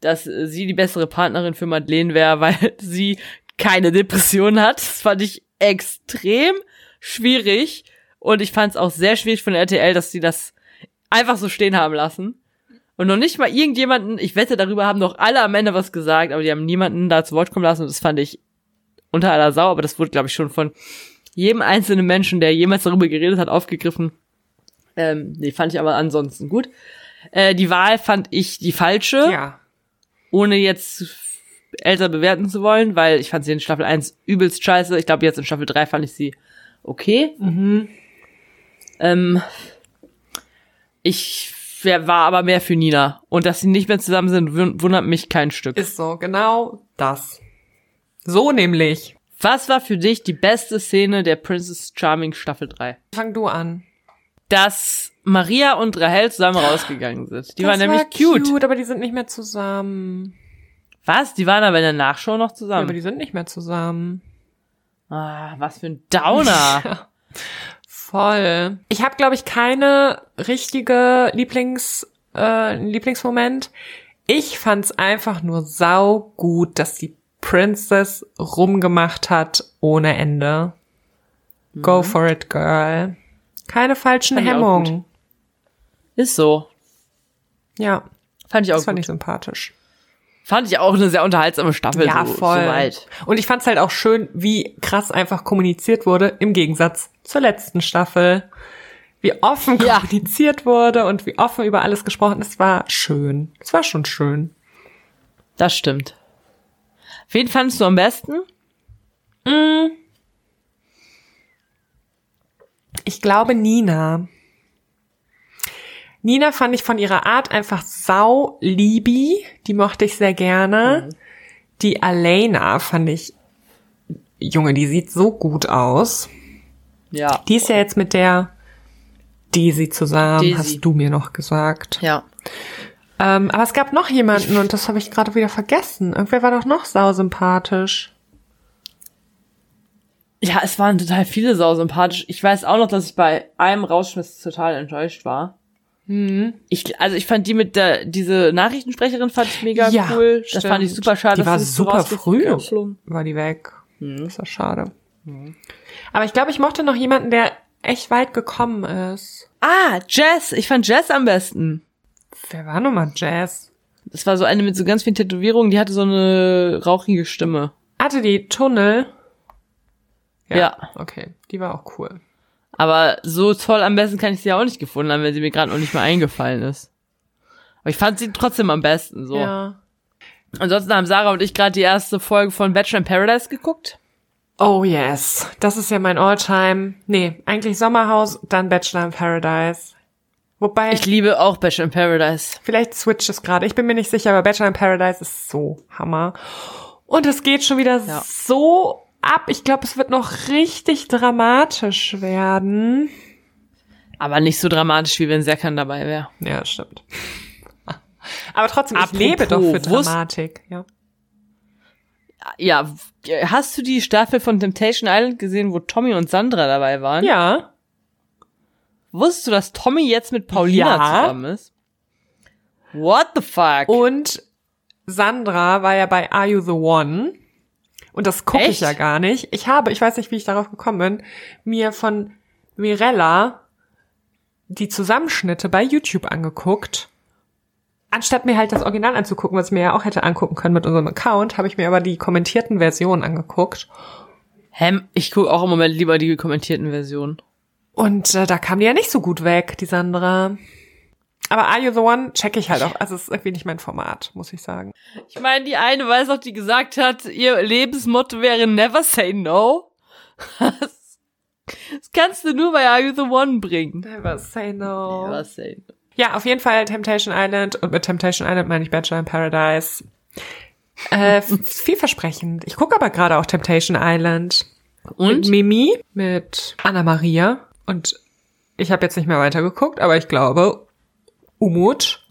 [SPEAKER 2] dass sie die bessere Partnerin für Madeleine wäre, weil sie keine Depression hat. Das fand ich extrem schwierig. Und ich fand es auch sehr schwierig von RTL, dass sie das einfach so stehen haben lassen. Und noch nicht mal irgendjemanden, ich wette, darüber haben doch alle am Ende was gesagt, aber die haben niemanden da zu Wort kommen lassen und das fand ich unter aller Sau, aber das wurde, glaube ich, schon von jedem einzelnen Menschen, der jemals darüber geredet hat, aufgegriffen. Ähm, nee, fand ich aber ansonsten gut. Äh, die Wahl fand ich die falsche,
[SPEAKER 4] Ja.
[SPEAKER 2] ohne jetzt älter bewerten zu wollen, weil ich fand sie in Staffel 1 übelst scheiße. Ich glaube, jetzt in Staffel 3 fand ich sie okay. Ähm, ich wer- war aber mehr für Nina. Und dass sie nicht mehr zusammen sind, wun- wundert mich kein Stück.
[SPEAKER 4] Ist so, genau das. So nämlich.
[SPEAKER 2] Was war für dich die beste Szene der Princess Charming Staffel 3?
[SPEAKER 4] Fang du an.
[SPEAKER 2] Dass Maria und Rahel zusammen rausgegangen sind. Die
[SPEAKER 4] Das
[SPEAKER 2] waren nämlich
[SPEAKER 4] war
[SPEAKER 2] cute.
[SPEAKER 4] aber die sind nicht mehr zusammen.
[SPEAKER 2] Was? Die waren aber in der Nachschau noch
[SPEAKER 4] Ja,
[SPEAKER 2] zusammen.
[SPEAKER 4] aber die sind nicht mehr zusammen.
[SPEAKER 2] ah, was für ein Downer.
[SPEAKER 4] Voll. Ich habe, glaube ich, keine richtige Lieblings, äh, Lieblingsmoment. Ich fand's einfach nur sau gut, dass die Princess rumgemacht hat ohne Ende. Go for it, girl. Keine falschen
[SPEAKER 2] Fand
[SPEAKER 4] Hemmungen.
[SPEAKER 2] Ist so.
[SPEAKER 4] Ja,
[SPEAKER 2] Fand ich auch
[SPEAKER 4] das fand
[SPEAKER 2] gut.
[SPEAKER 4] ich sympathisch.
[SPEAKER 2] Fand ich auch eine sehr unterhaltsame Staffel.
[SPEAKER 4] Ja,
[SPEAKER 2] so,
[SPEAKER 4] voll.
[SPEAKER 2] Soweit.
[SPEAKER 4] Und ich fand's halt auch schön, wie krass einfach kommuniziert wurde, im Gegensatz zur letzten Staffel. Wie offen
[SPEAKER 2] Ja.
[SPEAKER 4] kommuniziert wurde und wie offen über alles gesprochen. Es war schön. Es war schon schön.
[SPEAKER 2] Das stimmt. Wen fandest du am besten?
[SPEAKER 4] Ich glaube Nina. Nina fand ich von ihrer Art einfach sau liebi. Die mochte ich sehr gerne. Die Alena fand ich, Junge, die sieht so gut aus.
[SPEAKER 2] Ja.
[SPEAKER 4] Die ist ja jetzt mit der Daisy zusammen,
[SPEAKER 2] Daisy.
[SPEAKER 4] hast du mir noch gesagt.
[SPEAKER 2] Ja.
[SPEAKER 4] Ähm, aber es gab noch jemanden und das habe ich gerade wieder vergessen. Irgendwer war doch noch sausympathisch.
[SPEAKER 2] Ja, es waren total viele sau sympathisch. Ich weiß auch noch, dass ich bei einem Rausschmiss total enttäuscht war.
[SPEAKER 4] Mhm.
[SPEAKER 2] Ich, also ich fand die mit der, diese Nachrichtensprecherin fand ich mega
[SPEAKER 4] Ja,
[SPEAKER 2] cool. Das
[SPEAKER 4] stimmt.
[SPEAKER 2] fand ich super schade.
[SPEAKER 4] Die war super früh. War die weg. Das war schade. Aber ich glaube, ich mochte noch jemanden, der echt weit gekommen ist.
[SPEAKER 2] Ah, Jess. Ich fand Jess am besten.
[SPEAKER 4] Wer war nochmal Jazz?
[SPEAKER 2] Das war so eine mit so ganz vielen Tätowierungen, die hatte so eine rauchige Stimme.
[SPEAKER 4] Hatte die Tunnel?
[SPEAKER 2] Ja.
[SPEAKER 4] Okay, die war auch cool.
[SPEAKER 2] Aber so toll am besten kann ich sie ja auch nicht gefunden haben, wenn sie mir gerade noch nicht mal eingefallen ist. Aber ich fand sie trotzdem am besten, so.
[SPEAKER 4] Ja.
[SPEAKER 2] Ansonsten haben Sarah und ich gerade die erste Folge von Bachelor in Paradise geguckt.
[SPEAKER 4] Oh yes, das ist ja mein Alltime. Nee, eigentlich Sommerhaus, dann Bachelor in Paradise. Wobei,
[SPEAKER 2] Ich liebe auch Bachelor in Paradise.
[SPEAKER 4] vielleicht switcht es gerade. Ich bin mir nicht sicher, aber Bachelor in Paradise ist so Hammer. Und es geht schon wieder
[SPEAKER 2] Ja.
[SPEAKER 4] so ab. Ich glaube, es wird noch richtig dramatisch werden.
[SPEAKER 2] Aber nicht so dramatisch, wie wenn Serkan dabei wäre.
[SPEAKER 4] Ja, stimmt. Aber trotzdem, ich
[SPEAKER 2] Apropos,
[SPEAKER 4] lebe doch für Dramatik. Ja.
[SPEAKER 2] Ja, hast du die Staffel von Temptation Island gesehen, wo Tommy und Sandra dabei waren?
[SPEAKER 4] ja.
[SPEAKER 2] Wusstest du, dass Tommy jetzt mit Paulina
[SPEAKER 4] Ja.
[SPEAKER 2] zusammen ist? What the fuck?
[SPEAKER 4] Und Sandra war ja bei Are You the One? Und das gucke ich ja gar nicht. Ich habe, ich weiß nicht, wie ich darauf gekommen bin, mir von Mirella die Zusammenschnitte bei YouTube angeguckt. Anstatt mir halt das Original anzugucken, was ich mir ja auch hätte angucken können mit unserem Account, habe ich mir aber die kommentierten Versionen angeguckt.
[SPEAKER 2] Hä? Ich gucke auch im Moment lieber die kommentierten Versionen.
[SPEAKER 4] Und äh, da kam die ja nicht so gut weg, die Sandra. Aber Are You the One check ich halt auch. Also es ist irgendwie nicht mein Format, muss ich sagen.
[SPEAKER 2] Ich meine, die eine weiß auch, die gesagt hat, ihr Lebensmotto wäre never say no. Das, das kannst du nur bei Are You the One bringen.
[SPEAKER 4] Never say no.
[SPEAKER 2] Never say no.
[SPEAKER 4] Ja, auf jeden Fall Temptation Island. Und mit Temptation Island meine ich Bachelor in Paradise. Äh, vielversprechend. Ich gucke aber gerade auch Temptation Island. Mit
[SPEAKER 2] Und?
[SPEAKER 4] Mimi, mit Anna Maria. Und ich habe jetzt nicht mehr weitergeguckt, aber ich glaube, Umut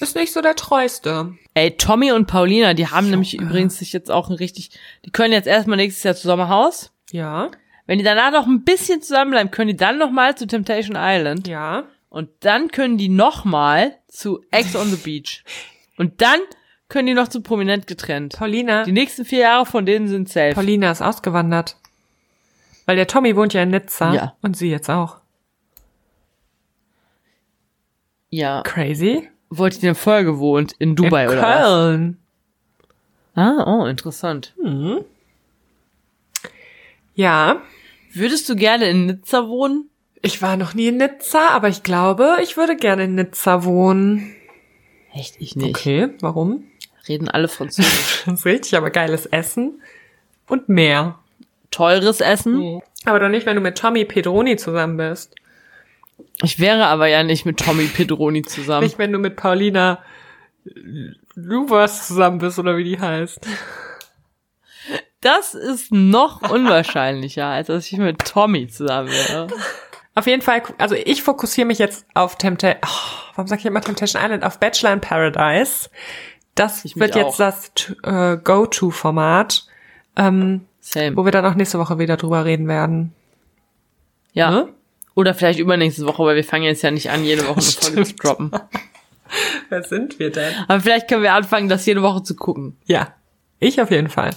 [SPEAKER 4] ist nicht so der treueste.
[SPEAKER 2] Ey, Tommy und Paulina, die haben nämlich übrigens sich jetzt auch ein richtig, die können jetzt erstmal nächstes Jahr zu Sommerhaus.
[SPEAKER 4] Ja,
[SPEAKER 2] Wenn die danach noch ein bisschen zusammenbleiben, können die dann noch mal zu Temptation Island.
[SPEAKER 4] ja.
[SPEAKER 2] Und dann können die noch mal zu Ex on the Beach. Und dann können die noch zu Prominent getrennt.
[SPEAKER 4] Paulina,
[SPEAKER 2] Die nächsten vier Jahre von denen sind safe.
[SPEAKER 4] Paulina ist ausgewandert. Weil der Tommy wohnt ja in Nizza.
[SPEAKER 2] Ja.
[SPEAKER 4] Und sie jetzt auch.
[SPEAKER 2] Ja.
[SPEAKER 4] Crazy.
[SPEAKER 2] Wo hat die denn vorher gewohnt? In Dubai
[SPEAKER 4] in
[SPEAKER 2] oder was?
[SPEAKER 4] Köln.
[SPEAKER 2] Ah, oh, interessant.
[SPEAKER 4] Ja.
[SPEAKER 2] Würdest du gerne in Nizza wohnen?
[SPEAKER 4] Ich war noch nie in Nizza, aber ich glaube, ich würde gerne in Nizza wohnen.
[SPEAKER 2] Echt, ich nicht.
[SPEAKER 4] Okay, warum?
[SPEAKER 2] Reden alle Französisch.
[SPEAKER 4] Das ist richtig, aber geiles Essen und mehr.
[SPEAKER 2] Teures Essen.
[SPEAKER 4] Aber doch nicht, wenn du mit Tommy Pedroni zusammen bist.
[SPEAKER 2] Ich wäre aber ja nicht mit Tommy Pedroni zusammen.
[SPEAKER 4] Nicht, wenn du mit Paulina Luvas zusammen bist oder wie die heißt.
[SPEAKER 2] Das ist noch unwahrscheinlicher, als dass ich mit Tommy zusammen wäre.
[SPEAKER 4] Auf jeden Fall, also ich fokussiere mich jetzt auf Temptation, oh, warum sag ich immer Temptation Island? Auf Bachelor in Paradise. Das
[SPEAKER 2] Ich
[SPEAKER 4] wird jetzt
[SPEAKER 2] auch.
[SPEAKER 4] das äh, Go-To-Format, ähm,
[SPEAKER 2] Same.
[SPEAKER 4] wo wir dann auch nächste Woche wieder drüber reden werden.
[SPEAKER 2] Ja.
[SPEAKER 4] Ne?
[SPEAKER 2] Oder vielleicht übernächste Woche, weil wir fangen jetzt ja nicht an, jede Woche eine Folge zu droppen.
[SPEAKER 4] Wer sind wir denn?
[SPEAKER 2] Aber vielleicht können wir anfangen, das jede Woche zu gucken.
[SPEAKER 4] Ja, ich auf jeden Fall.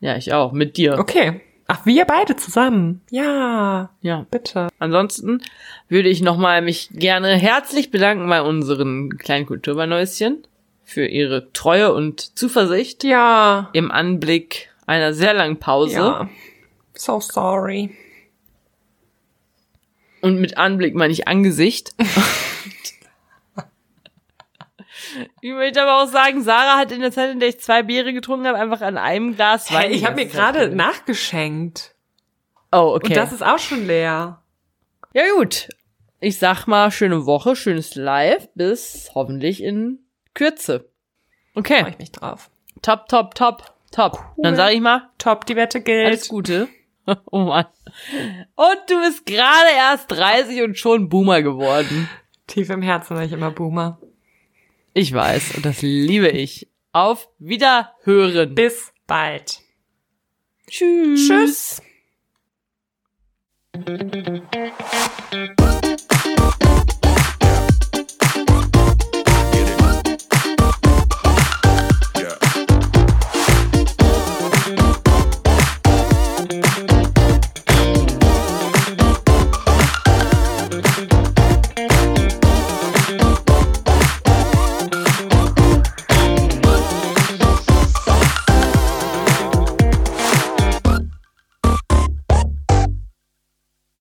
[SPEAKER 2] Ja, ich auch. Mit dir.
[SPEAKER 4] Okay. Ach, wir beide zusammen. Ja,
[SPEAKER 2] Ja.
[SPEAKER 4] bitte.
[SPEAKER 2] Ansonsten würde ich nochmal mich gerne herzlich bedanken bei unseren kleinen Kulturbanäuschen für ihre Treue und Zuversicht
[SPEAKER 4] Ja.
[SPEAKER 2] im Anblick einer sehr langen Pause.
[SPEAKER 4] Ja. So sorry.
[SPEAKER 2] Und mit Anblick meine ich Angesicht. ich möchte aber auch sagen, Sarah hat in der Zeit, in der ich zwei Biere getrunken habe, einfach an einem Glas Wein.
[SPEAKER 4] Hey, ich habe mir gerade nachgeschenkt.
[SPEAKER 2] Oh, okay.
[SPEAKER 4] Und das ist auch schon leer.
[SPEAKER 2] ja gut. Ich sag mal, schöne Woche, schönes Live, bis hoffentlich in Kürze. Okay.
[SPEAKER 4] Freue ich mich drauf.
[SPEAKER 2] Top, top, top, top. Dann sage ich mal,
[SPEAKER 4] Top, die Wette gilt.
[SPEAKER 2] alles Gute. Oh Mann. Und du bist gerade erst 30 und schon Boomer geworden.
[SPEAKER 4] Tief im Herzen war ich immer Boomer.
[SPEAKER 2] Ich weiß, und das liebe ich. Auf Wiederhören.
[SPEAKER 4] Bis bald.
[SPEAKER 2] Tschüss.
[SPEAKER 4] Tschüss.